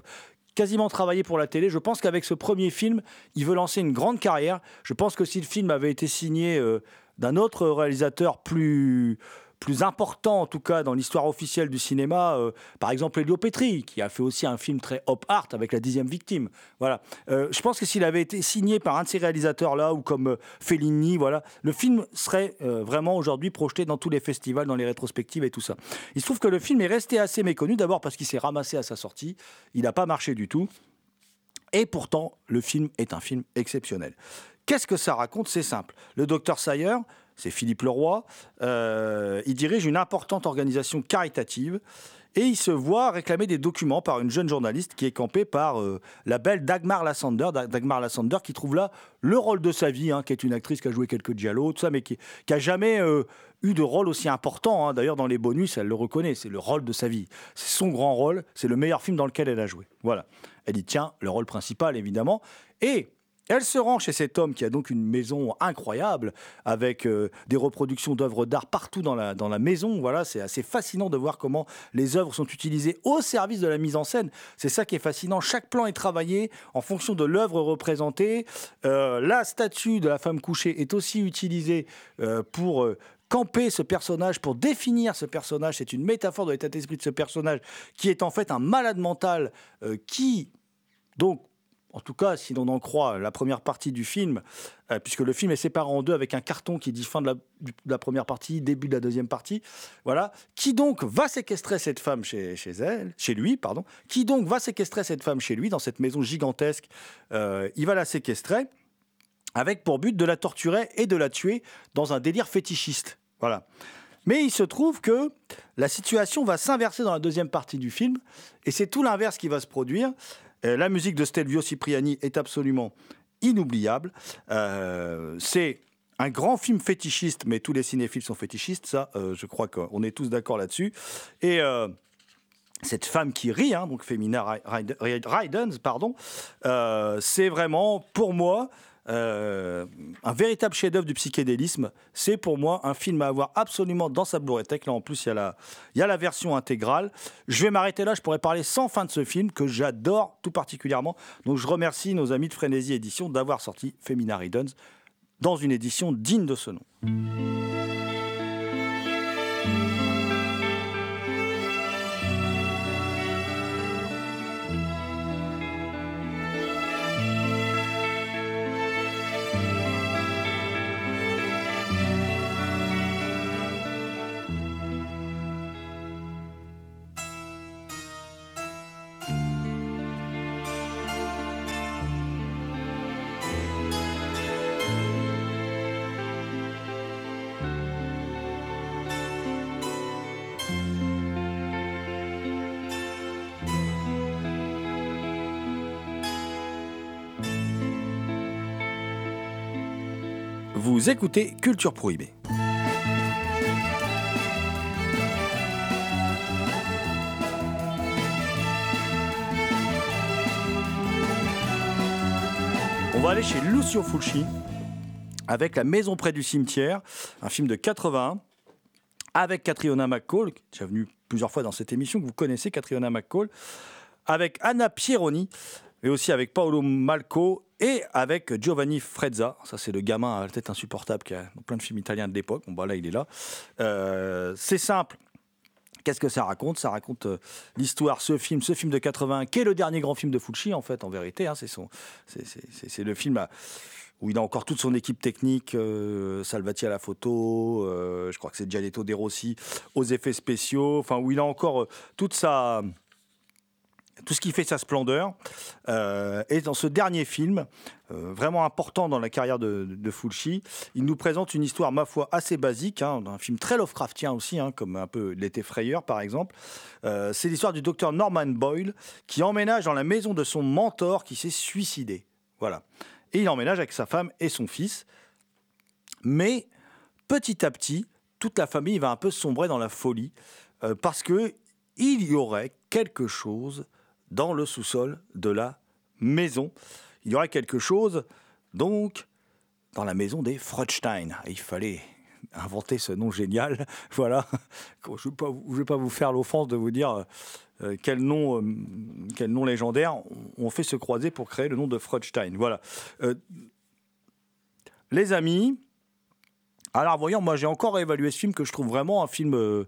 quasiment travailler pour la télé. Je pense qu'avec ce premier film, il veut lancer une grande carrière. Je pense que si le film avait été signé euh, d'un autre réalisateur plus plus important en tout cas dans l'histoire officielle du cinéma, euh, par exemple Elio Petri, qui a fait aussi un film très hop art avec la dixième victime. Voilà. Euh, je pense que s'il avait été signé par un de ces réalisateurs là ou comme euh, Fellini, voilà, le film serait vraiment aujourd'hui projeté dans tous les festivals, dans les rétrospectives et tout ça. Il se trouve que le film est resté assez méconnu d'abord parce qu'il s'est ramassé à sa sortie, il n'a pas marché du tout. Et pourtant, le film est un film exceptionnel. Qu'est-ce que ça raconte? C'est simple. Le docteur Sayer, c'est Philippe Leroy, euh, il dirige une importante organisation caritative et il se voit réclamer des documents par une jeune journaliste qui est campée par euh, la belle Dagmar Lassander, Da- Dagmar Lassander qui trouve là le rôle de sa vie, hein, qui est une actrice qui a joué quelques giallo, tout ça, mais qui, qui a jamais euh, eu de rôle aussi important. hein. D'ailleurs, dans les bonus, elle le reconnaît, c'est le rôle de sa vie. C'est son grand rôle, c'est le meilleur film dans lequel elle a joué. Voilà. Elle y tient le rôle principal, évidemment. Et elle se rend chez cet homme qui a donc une maison incroyable, avec euh, des reproductions d'œuvres d'art partout dans la, maison. Voilà, c'est assez fascinant de voir comment les œuvres sont utilisées au service de la mise en scène. C'est ça qui est fascinant. Chaque plan est travaillé en fonction de l'œuvre représentée. Euh, la statue de la femme couchée est aussi utilisée euh, pour... camper ce personnage, pour définir ce personnage, c'est une métaphore de l'état d'esprit de ce personnage, qui est en fait un malade mental qui, donc, en tout cas, si l'on en croit la première partie du film, euh, puisque le film est séparé en deux avec un carton qui dit fin de la, première partie, début de la deuxième partie, voilà, qui donc va séquestrer cette femme chez, chez elle, chez lui, pardon, qui donc va séquestrer cette femme chez lui dans cette maison gigantesque, euh, il va la séquestrer avec pour but de la torturer et de la tuer dans un délire fétichiste, voilà. Mais il se trouve que la situation va s'inverser dans la deuxième partie du film, et c'est tout l'inverse qui va se produire. Euh, la musique de Stelvio Cipriani est absolument inoubliable. Euh, c'est un grand film fétichiste, mais tous les cinéphiles sont fétichistes, ça, euh, je crois qu'on est tous d'accord là-dessus. Et cette femme qui rit, hein, donc Femina Rydens, pardon, c'est vraiment, pour moi, euh, un véritable chef-d'œuvre du psychédélisme. C'est pour moi un film à avoir absolument dans sa Tech. Là, en plus, il y, a la, version intégrale. Je vais m'arrêter là. Je pourrais parler sans fin de ce film que j'adore tout particulièrement. Donc, je remercie nos amis de Frénésie Édition d'avoir sorti Femina Rydens dans une édition digne de ce nom. Vous écoutez Culture Prohibée. On va aller chez Lucio Fulci avec La Maison près du cimetière, un film de 81 avec Catriona McCall, qui est venue plusieurs fois dans cette émission, que vous connaissez, Catriona McCall, avec Anna Pieroni, et aussi avec Paolo Malco et avec Giovanni Frezza. Ça, c'est le gamin à la tête insupportable qui a plein de films italiens de l'époque. Bon, bah là, il est là. Euh, c'est simple. Qu'est-ce que ça raconte? Ça raconte euh, l'histoire, ce film, ce film de 80, qui est le dernier grand film de Fulci, en fait, en vérité. hein, c'est son, c'est- le film à- où il a encore toute son équipe technique, euh, Salvati à la photo, euh, je crois que c'est Gianetto De Rossi aux effets spéciaux, enfin où il a encore euh, toute sa tout ce qui fait sa splendeur. Euh, et dans ce dernier film, euh, vraiment important dans la carrière de, de, Fulci, il nous présente une histoire, ma foi, assez basique, hein, un film très Lovecraftien aussi, hein, comme un peu L'été frayeur par exemple. Euh, c'est l'histoire du docteur Norman Boyle qui emménage dans la maison de son mentor qui s'est suicidé. Voilà. Et il emménage avec sa femme et son fils. Mais petit à petit, toute la famille va un peu sombrer dans la folie euh, parce que il y aurait quelque chose dans le sous-sol de la maison. Il y aurait quelque chose, donc, dans la maison des Freudstein. Il fallait inventer ce nom génial. Voilà. Je ne vais, pas vous- faire l'offense de vous dire euh, quel, nom, euh, quel nom légendaire on fait se croiser pour créer le nom de Freudstein. Voilà. Euh, les amis, alors voyons, moi j'ai encore évalué ce film que je trouve vraiment un film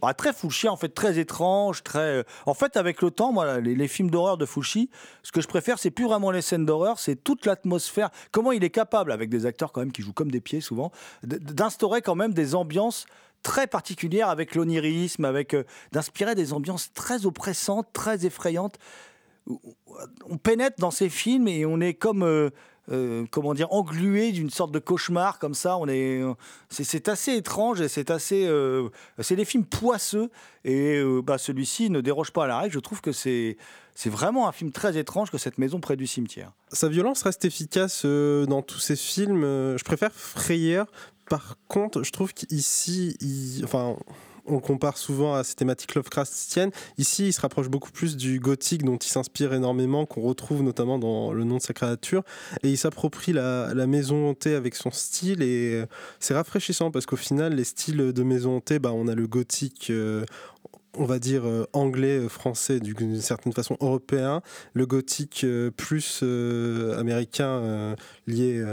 bah, très Fulci, en fait, très étrange, très. euh, En fait, avec le temps, moi, les, films d'horreur de Fulci, ce que je préfère, c'est plus vraiment les scènes d'horreur, c'est toute l'atmosphère. Comment il est capable, avec des acteurs quand même qui jouent comme des pieds souvent, d'instaurer quand même des ambiances très particulières avec l'onirisme, avec euh, d'inspirer des ambiances très oppressantes, très effrayantes. On pénètre dans ces films et on est comme euh, euh, comment dire englué d'une sorte de cauchemar comme ça. On est c'est- assez étrange et c'est assez euh, c'est des films poisseux et euh, bah, celui-ci ne déroge pas à la règle. Je trouve que c'est c'est vraiment un film très étrange que cette maison près du cimetière. Sa violence reste efficace dans tous ses films. Je préfère Frayeur. Par contre, je trouve qu'ici, il- enfin, on compare souvent à ces thématiques Lovecraftiennes. Ici, il se rapproche beaucoup plus du gothique dont il s'inspire énormément, qu'on retrouve notamment dans Le nom de sa créature. Et il s'approprie la, maison hantée avec son style. Et euh, c'est rafraîchissant parce qu'au final, les styles de maison hantée, bah, on a le gothique. euh, on va dire euh, anglais, français, du- d'une certaine façon européen, le gothique plus américain lié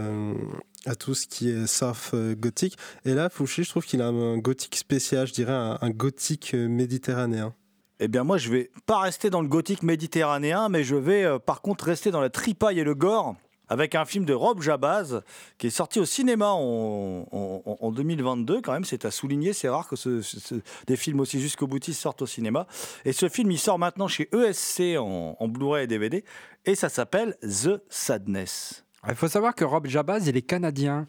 à tout ce qui est surf euh, gothique. Et là, Fouché, je trouve qu'il a un gothique spécial, je dirais un, gothique euh, méditerranéen. Eh bien moi je vais pas rester dans le gothique méditerranéen, mais je vais euh, par contre rester dans la tripaille et le gore avec un film de Rob Jabaz qui est sorti au cinéma en, en- en 2022 quand même, c'est à souligner, c'est rare que des films aussi jusqu'au boutistes sortent au cinéma. Et ce film il sort maintenant chez ESC en Blu-ray et DVD et ça s'appelle The Sadness. Il faut savoir que Rob Jabaz, il est canadien.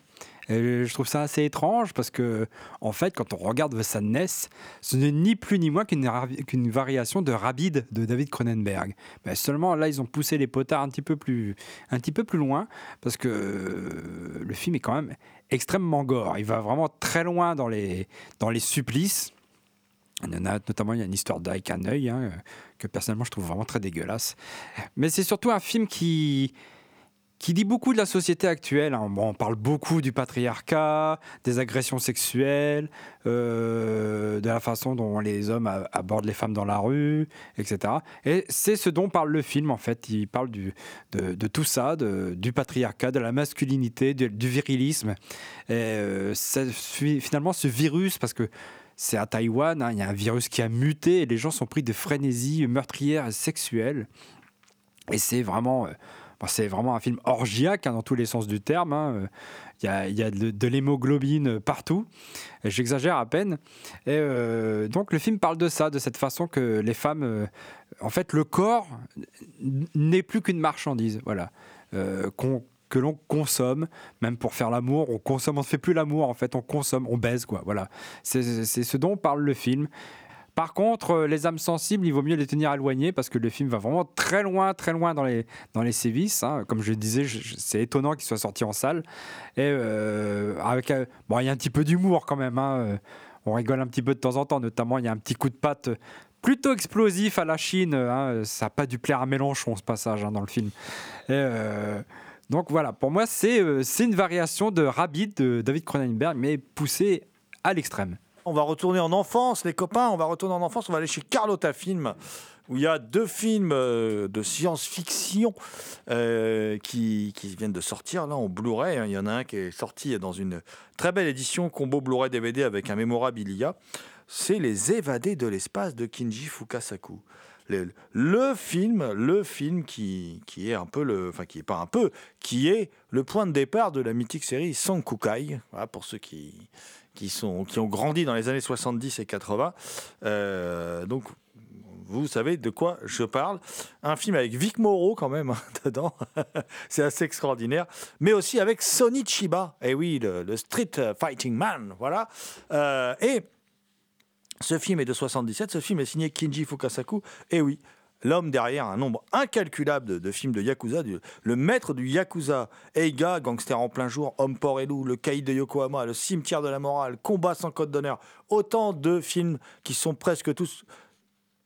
Et je trouve ça assez étrange parce que, en fait, quand on regarde The Sadness, ce n'est ni plus ni moins qu'une variation de Rabid de David Cronenberg. Seulement là, ils ont poussé les potards un petit peu plus, loin parce que euh, le film est quand même extrêmement gore. Il va vraiment très loin dans les, supplices. Il y en a notamment, il y a une histoire d'Ike un œil hein, que personnellement je trouve vraiment très dégueulasse. Mais c'est surtout un film qui, qui dit beaucoup de la société actuelle. hein. On parle beaucoup du patriarcat, des agressions sexuelles, euh, de la façon dont les hommes abordent les femmes dans la rue, etc. Et c'est ce dont parle le film, en fait. Il parle de, tout ça, du patriarcat, de la masculinité, du, virilisme. Euh, finalement ce virus, parce que c'est à Taïwan, hein, il y a un virus qui a muté et les gens sont pris de frénésie meurtrière et sexuelle. Et c'est vraiment... euh, C'est vraiment un film orgiaque hein, dans tous les sens du terme. hein. Il y a, de, l'hémoglobine partout. J'exagère à peine. Euh, donc le film parle de ça, de cette façon que les femmes, euh, en fait, le corps n'est plus qu'une marchandise. Voilà, Euh, que l'on consomme, même pour faire l'amour, on consomme, on ne fait plus l'amour en fait, on consomme, on baise. Voilà, c'est ce dont parle le film. Par contre, euh, les âmes sensibles, il vaut mieux les tenir éloignés parce que le film va vraiment très loin, très loin dans les, dans les sévices. hein. Comme je disais, c'est étonnant qu'il soit sorti en salle. Et euh, avec, euh, bon, il y a un petit peu d'humour quand même. hein. On rigole un petit peu de temps en temps, notamment il y a un petit coup de patte plutôt explosif à la Chine. hein. Ça n'a pas dû plaire à Mélenchon ce passage dans le film. Donc voilà, pour moi, c'est c'est une variation de Rabbit de David Cronenberg, mais poussée à l'extrême. On va retourner en enfance, les copains. On va retourner en enfance. On va aller chez Carlotta Film, où il y a deux films euh, de science-fiction euh, qui, viennent de sortir là en Blu-ray. hein. Il y en a un qui est sorti dans une très belle édition combo Blu-ray DVD avec un mémorabilia. C'est Les Évadés de l'espace de Kinji Fukasaku. Le, film, le film qui, qui est un peu le, enfin qui est pas un peu, qui est le point de départ de la mythique série Sankukai. Voilà, pour ceux qui, qui, sont, qui ont grandi dans les années 70 et 80. Euh, donc, vous savez de quoi je parle. Un film avec Vic Moreau quand même hein, dedans. C'est assez extraordinaire. Mais aussi avec Sonny Chiba. Et oui, le, Street Fighting Man. Voilà. Euh, et ce film est de 77. Ce film est signé Kinji Fukasaku. Et oui, l'homme derrière un nombre incalculable de, films de Yakuza, le maître du Yakuza, Eiga, Gangster en plein jour, Homme, Port et Loup, Le Caïd de Yokohama, Le Cimetière de la Morale, Combat sans code d'honneur. Autant de films qui sont presque tous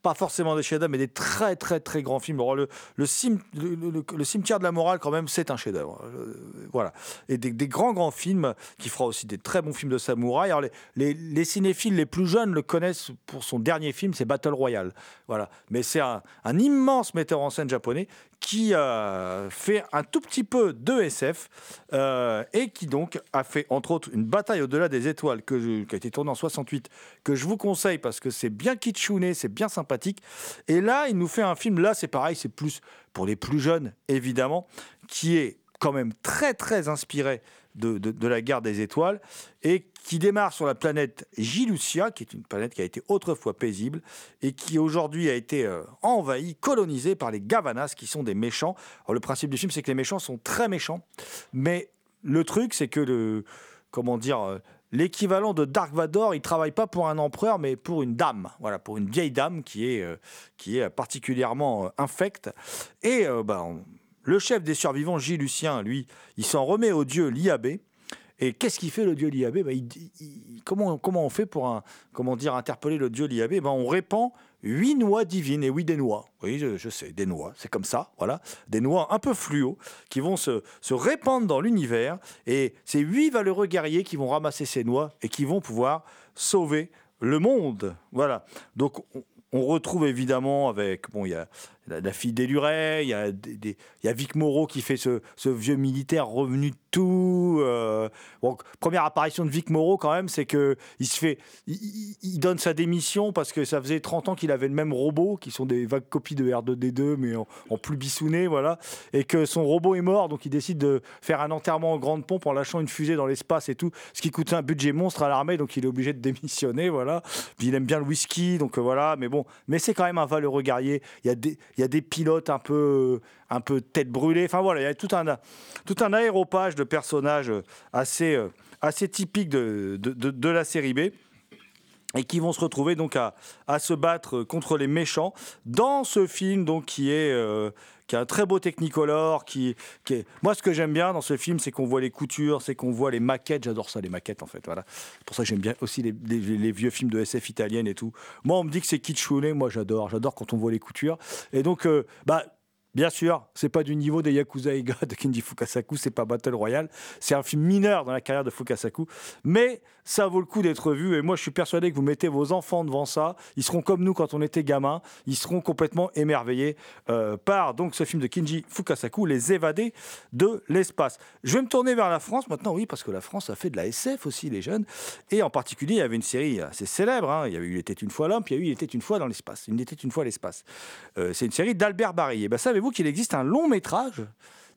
pas forcément des chefs-d'œuvre, mais des très très très grands films. Alors, le, le, cim- le- cimetière de la morale, quand même, c'est un chef-d'œuvre. Euh, voilà. Et des, des grands grands films qui fera aussi des très bons films de samouraï. Alors, les, les, les cinéphiles les plus jeunes le connaissent pour son dernier film, c'est Battle Royale. Voilà. Mais c'est un, un immense metteur en scène japonais qui a fait un tout petit peu de SF euh, et qui donc a fait entre autres une bataille au-delà des étoiles que je- qui a été tournée en 68 que je vous conseille parce que c'est bien kitschouné, c'est bien sympathique. Et là, il nous fait un film, là c'est pareil, c'est plus pour les plus jeunes évidemment, qui est quand même très très inspiré de, de- la guerre des étoiles et qui démarre sur la planète Gilucia, qui est une planète qui a été autrefois paisible et qui aujourd'hui a été euh, envahie, colonisée par les Gavanas, qui sont des méchants. Le principe du film, c'est que les méchants sont très méchants, mais le truc, c'est que le, comment dire, euh, l'équivalent de Dark Vador, il travaille pas pour un empereur, mais pour une dame, voilà, pour une vieille dame qui est, euh, qui est particulièrement infecte. Et euh, bah, le chef des survivants, Gilles Lucien, lui, il s'en remet au dieu Liabé. Et qu'est-ce qu'il fait le dieu Liabé? Il- comment, on fait pour un, comment dire, interpeller le dieu Liabé? Ben, On répand huit noix divines. Et oui, des noix. Oui, je, sais, des noix. C'est comme ça, voilà. Des noix un peu fluo qui vont se, répandre dans l'univers. Et c'est huit valeureux guerriers qui vont ramasser ces noix et qui vont pouvoir sauver le monde. Voilà. Donc, on, on retrouve évidemment avec, bon, il y a la, la fille d'Eluray, il y, a Vic Moreau qui fait ce, vieux militaire revenu de tout. euh, première apparition de Vic Moreau, quand même, c'est que il se fait. Il, donne sa démission parce que ça faisait 30 ans qu'il avait le même robot, qui sont des vagues copies de R2D2, mais en, en plus bissouné, voilà. Et que son robot est mort, donc il décide de faire un enterrement en grande pompe en lâchant une fusée dans l'espace et tout, ce qui coûte un budget monstre à l'armée, donc il est obligé de démissionner, voilà. Puis il aime bien le whisky, donc euh, voilà. Mais bon, mais c'est quand même un valeureux guerrier. Il y a des, il y a des pilotes un peu, un peu tête brûlée. Enfin voilà, il y a tout un, tout un aéropage de personnages assez, euh, assez typiques de, de, la série B et qui vont se retrouver donc à, à se battre contre les méchants dans ce film donc qui est euh, qui a un très beau technicolor qui, qui est... moi ce que j'aime bien dans ce film c'est qu'on voit les coutures c'est qu'on voit les maquettes. J'adore ça les maquettes en fait voilà. Pour ça j'aime bien aussi les vieux films de SF italienne et tout. Moi on me dit que c'est kitschouné. Moi j'adore j'adore quand on voit les coutures. Et donc euh, bah Bien sûr, c'est pas du niveau des Yakuza Eiga de Kenji Fukasaku, c'est pas Battle Royale, c'est un film mineur dans la carrière de Fukasaku, mais ça vaut le coup d'être vu et moi je suis persuadé que vous mettez vos enfants devant ça, ils seront comme nous quand on était gamin, ils seront complètement émerveillés euh, par donc ce film de Kenji Fukasaku, Les évadés de l'espace. Je vais me tourner vers la France maintenant, oui, parce que la France a fait de la SF aussi, les jeunes, et en particulier il y avait une série assez célèbre, hein. il y avait Il était une fois l'homme, puis il y a eu Il était une fois dans l'espace, Il était une fois l'espace. Euh, c'est une série d'Albert Barry. Et ben, savez-vous qu'il existe un long métrage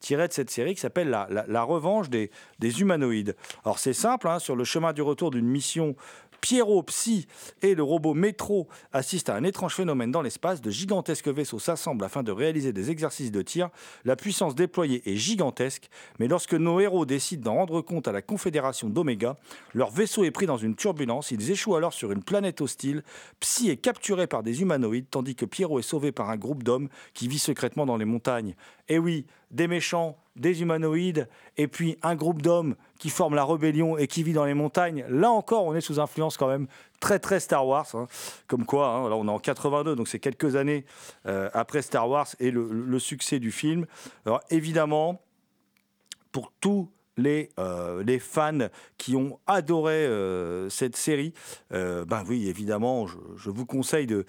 tiré de cette série qui s'appelle la, la- revanche des, des humanoïdes. Alors c'est simple, hein, sur le chemin du retour d'une mission Pierrot, Psy et le robot Métro assistent à un étrange phénomène dans l'espace. De gigantesques vaisseaux s'assemblent afin de réaliser des exercices de tir. La puissance déployée est gigantesque, mais lorsque nos héros décident d'en rendre compte à la Confédération d'Oméga, leur vaisseau est pris dans une turbulence. Ils échouent alors sur une planète hostile. Psy est capturé par des humanoïdes, tandis que Pierrot est sauvé par un groupe d'hommes qui vit secrètement dans les montagnes. Et oui, des méchants, des humanoïdes, et puis un groupe d'hommes qui forment la rébellion et qui vit dans les montagnes. Là encore, on est sous influence quand même très très Star Wars. hein. Comme quoi, hein, on est en 82, donc c'est quelques années euh, après Star Wars et le, succès du film. Alors évidemment, pour tous les, euh, les fans qui ont adoré euh, cette série, euh, ben oui, évidemment, je, vous conseille de,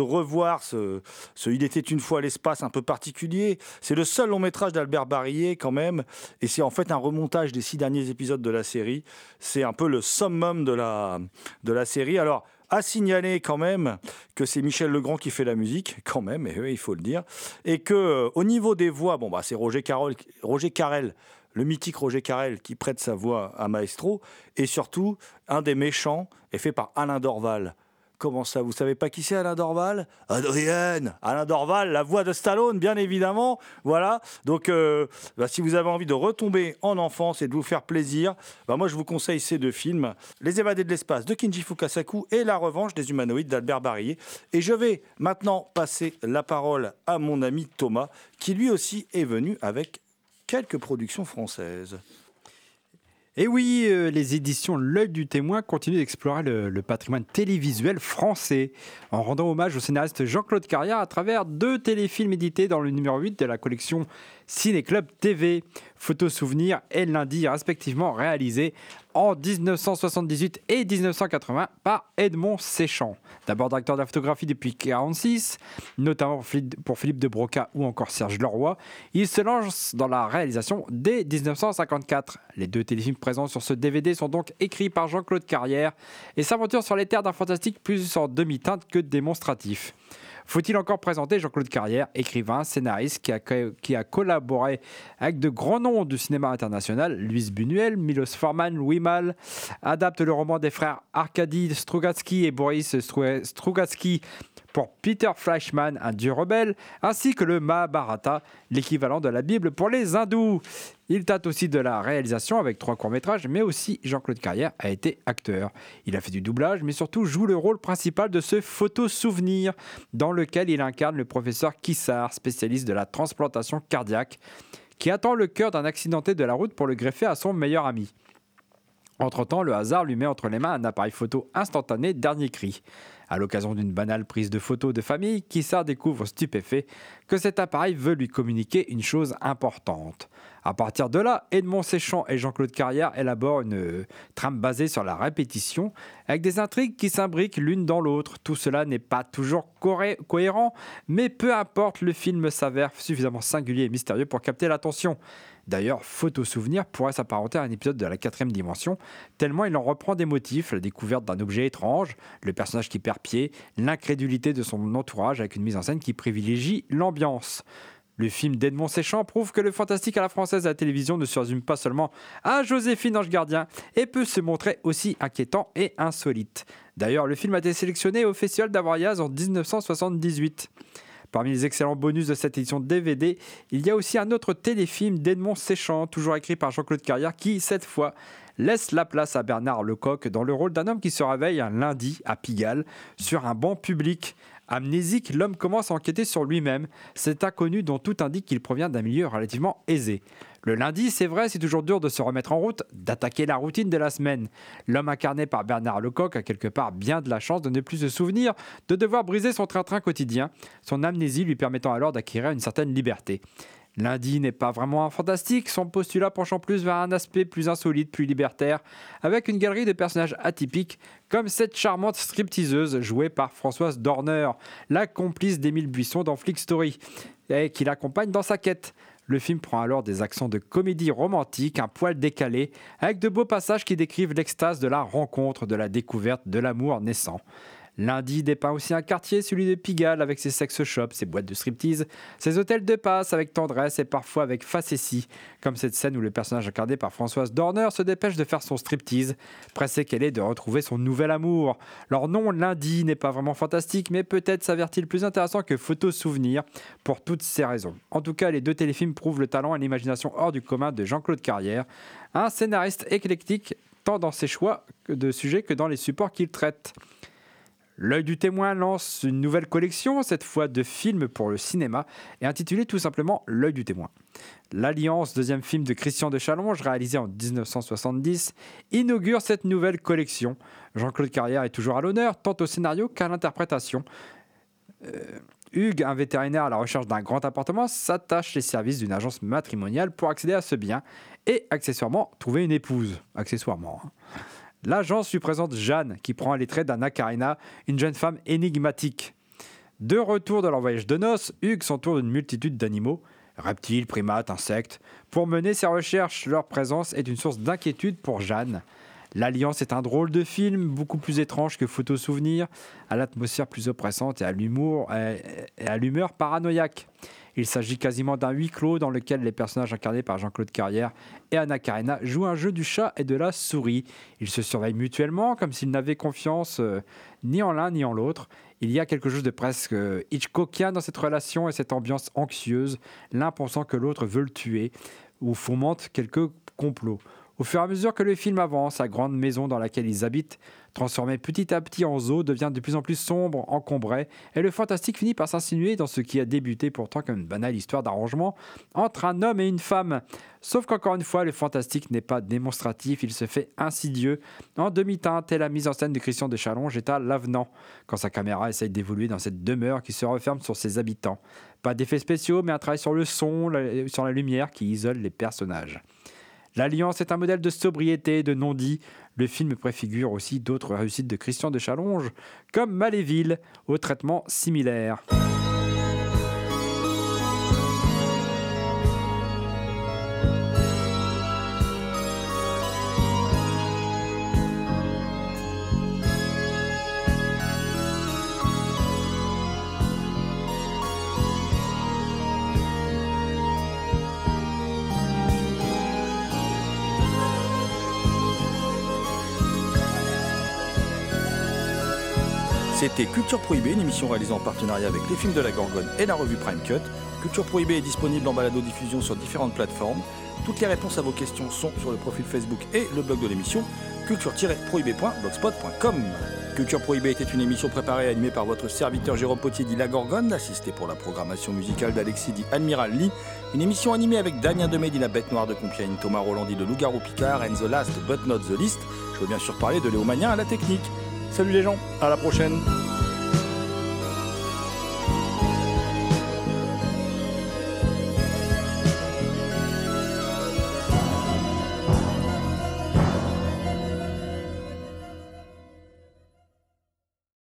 revoir ce, Il était une fois l'espace un peu particulier. C'est le seul long métrage d'Albert Barillet quand même, et c'est en fait un remontage des six derniers épisodes de la série. C'est un peu le summum de la, série. Alors, à signaler quand même que c'est Michel Legrand qui fait la musique, quand même, et il faut le dire, et que au niveau des voix, bon bah c'est Roger Roger Carrel, le mythique Roger Carrel qui prête sa voix à Maestro, et surtout un des méchants est fait par Alain Dorval. Comment ça Vous savez pas qui c'est Alain Dorval? Adrienne Alain Dorval, la voix de Stallone, bien évidemment. Voilà. Donc, euh, bah, si vous avez envie de retomber en enfance et de vous faire plaisir, bah, moi je vous conseille ces deux films Les évadés de l'espace de Kinji Fukasaku et La revanche des humanoïdes d'Albert Barillet. Et je vais maintenant passer la parole à mon ami Thomas, qui lui aussi est venu avec quelques productions françaises. Et oui, euh, les éditions L'œil du témoin continuent d'explorer le, le patrimoine télévisuel français en rendant hommage au scénariste Jean-Claude Carrière à travers deux téléfilms édités dans le numéro 8 de la collection Ciné Club TV, Photos Souvenirs et Lundi, respectivement réalisés en 1978 et 1980 par Edmond Séchant. D'abord directeur de la photographie depuis 1946, notamment pour Philippe- de Broca ou encore Serge Leroy, il se lance dans la réalisation dès 1954. Les deux téléfilms présents sur ce DVD sont donc écrits par Jean-Claude Carrière et s'aventurent sur les terres d'un fantastique plus en demi-teinte que démonstratif. Faut-il encore présenter Jean-Claude Carrière, écrivain, scénariste qui a, collaboré avec de grands noms du cinéma international, Luis Buñuel, Milos Forman, Louis Malle, adapte le roman des frères Arkady Strugatsky et Boris Stru- Strugatsky pour Peter Fleischmann, un dieu rebelle, ainsi que le Mahabharata, l'équivalent de la Bible pour les hindous. Il tâte aussi de la réalisation avec trois courts-métrages, mais aussi Jean-Claude Carrière a été acteur. Il a fait du doublage, mais surtout joue le rôle principal de ce photo-souvenir, dans lequel il incarne le professeur Kissar, spécialiste de la transplantation cardiaque, qui attend le cœur d'un accidenté de la route pour le greffer à son meilleur ami. Entre-temps, le hasard lui met entre les mains un appareil photo instantané dernier cri. À l'occasion d'une banale prise de photos de famille, Kissar découvre stupéfait que cet appareil veut lui communiquer une chose importante. À partir de là, Edmond Séchant et Jean-Claude Carrière élaborent une euh, trame basée sur la répétition, avec des intrigues qui s'imbriquent l'une dans l'autre. Tout cela n'est pas toujours cohérent, mais peu importe, le film s'avère suffisamment singulier et mystérieux pour capter l'attention. D'ailleurs, Photo Souvenir pourrait s'apparenter à un épisode de la quatrième dimension, tellement il en reprend des motifs, la découverte d'un objet étrange, le personnage qui perd pied, l'incrédulité de son entourage avec une mise en scène qui privilégie l'ambiance. Le film d'Edmond Séchant prouve que le fantastique à la française à la télévision ne se résume pas seulement à Joséphine Ange Gardien et peut se montrer aussi inquiétant et insolite. D'ailleurs, le film a été sélectionné au Festival d'Avoriaz en 1978. Parmi les excellents bonus de cette édition DVD, il y a aussi un autre téléfilm d'Edmond Séchant, toujours écrit par Jean-Claude Carrière, qui, cette fois, laisse la place à Bernard Lecoq dans le rôle d'un homme qui se réveille un lundi à Pigalle sur un banc public. Amnésique, l'homme commence à enquêter sur lui-même, cet inconnu dont tout indique qu'il provient d'un milieu relativement aisé. Le lundi, c'est vrai, c'est toujours dur de se remettre en route, d'attaquer la routine de la semaine. L'homme incarné par Bernard Lecoq a quelque part bien de la chance de ne plus se souvenir, de devoir briser son train-train quotidien, son amnésie lui permettant alors d'acquérir une certaine liberté. Lundi n'est pas vraiment un fantastique, son postulat penchant plus vers un aspect plus insolite, plus libertaire, avec une galerie de personnages atypiques, comme cette charmante stripteaseuse jouée par Françoise Dorner, la complice d'Émile Buisson dans Flick Story, et qui l'accompagne dans sa quête. Le film prend alors des accents de comédie romantique, un poil décalé, avec de beaux passages qui décrivent l'extase de la rencontre, de la découverte, de l'amour naissant. Lundi dépeint aussi un quartier, celui de Pigalle, avec ses sex shops, ses boîtes de striptease, ses hôtels de passe avec tendresse et parfois avec facétie, comme cette scène où le personnage incarné par Françoise Dorner se dépêche de faire son striptease, pressée qu'elle est de retrouver son nouvel amour. Leur nom, lundi, n'est pas vraiment fantastique, mais peut-être s'avère-t-il plus intéressant que Photo Souvenir, pour toutes ces raisons. En tout cas, les deux téléfilms prouvent le talent et l'imagination hors du commun de Jean-Claude Carrière, un scénariste éclectique tant dans ses choix de sujets que dans les supports qu'il traite. L'œil du témoin lance une nouvelle collection, cette fois de films pour le cinéma, et intitulée tout simplement L'œil du témoin. L'Alliance, deuxième film de Christian de Challonge, réalisé en 1970, inaugure cette nouvelle collection. Jean-Claude Carrière est toujours à l'honneur, tant au scénario qu'à l'interprétation. Euh, Hugues, un vétérinaire à la recherche d'un grand appartement, s'attache les services d'une agence matrimoniale pour accéder à ce bien et accessoirement trouver une épouse. Accessoirement. hein. L'agence lui présente Jeanne, qui prend les traits d'Anna Karina, une jeune femme énigmatique. De retour de leur voyage de noces, Hugues s'entoure d'une multitude d'animaux, reptiles, primates, insectes. Pour mener ses recherches, leur présence est une source d'inquiétude pour Jeanne. L'Alliance est un drôle de film, beaucoup plus étrange que Photo Souvenir, à l'atmosphère plus oppressante et à à l'humeur paranoïaque. Il s'agit quasiment d'un huis clos dans lequel les personnages incarnés par Jean-Claude Carrière et Anna Karina jouent un jeu du chat et de la souris. Ils se surveillent mutuellement comme s'ils n'avaient confiance euh, ni en l'un ni en l'autre. Il y a quelque chose de presque euh, Hitchcockien dans cette relation et cette ambiance anxieuse, l'un pensant que l'autre veut le tuer ou fomente quelques complots. Au fur et à mesure que le film avance, la grande maison dans laquelle ils habitent, transformée petit à petit en zoo, devient de plus en plus sombre, encombrée, et le fantastique finit par s'insinuer dans ce qui a débuté pourtant comme une banale histoire d'arrangement entre un homme et une femme. Sauf qu'encore une fois, le fantastique n'est pas démonstratif, il se fait insidieux. En demi-teinte, et la mise en scène de Christian de Challonge est à l'avenant, quand sa caméra essaye d'évoluer dans cette demeure qui se referme sur ses habitants. Pas d'effets spéciaux, mais un travail sur le son, sur la lumière qui isole les personnages. L'Alliance est un modèle de sobriété, de non-dit. Le film préfigure aussi d'autres réussites de Christian de Challonge, comme Maléville, au traitement similaire. Culture Prohibée, une émission réalisée en partenariat avec les films de la Gorgone et la revue Prime Cut. Culture Prohibée est disponible en balado-diffusion sur différentes plateformes. Toutes les réponses à vos questions sont sur le profil Facebook et le blog de l'émission culture-prohibée.blogspot.com. Culture Prohibée était une émission préparée et animée par votre serviteur Jérôme Potier dit La Gorgone, assisté pour la programmation musicale d'Alexis dit Admiral Lee. Une émission animée avec Damien Demé dit La Bête Noire de Compiègne, Thomas Roland dit Le Loup-Garou Picard, and the last but not the least. Je veux bien sûr parler de Léo Magnin à la technique. Salut les gens, à la prochaine.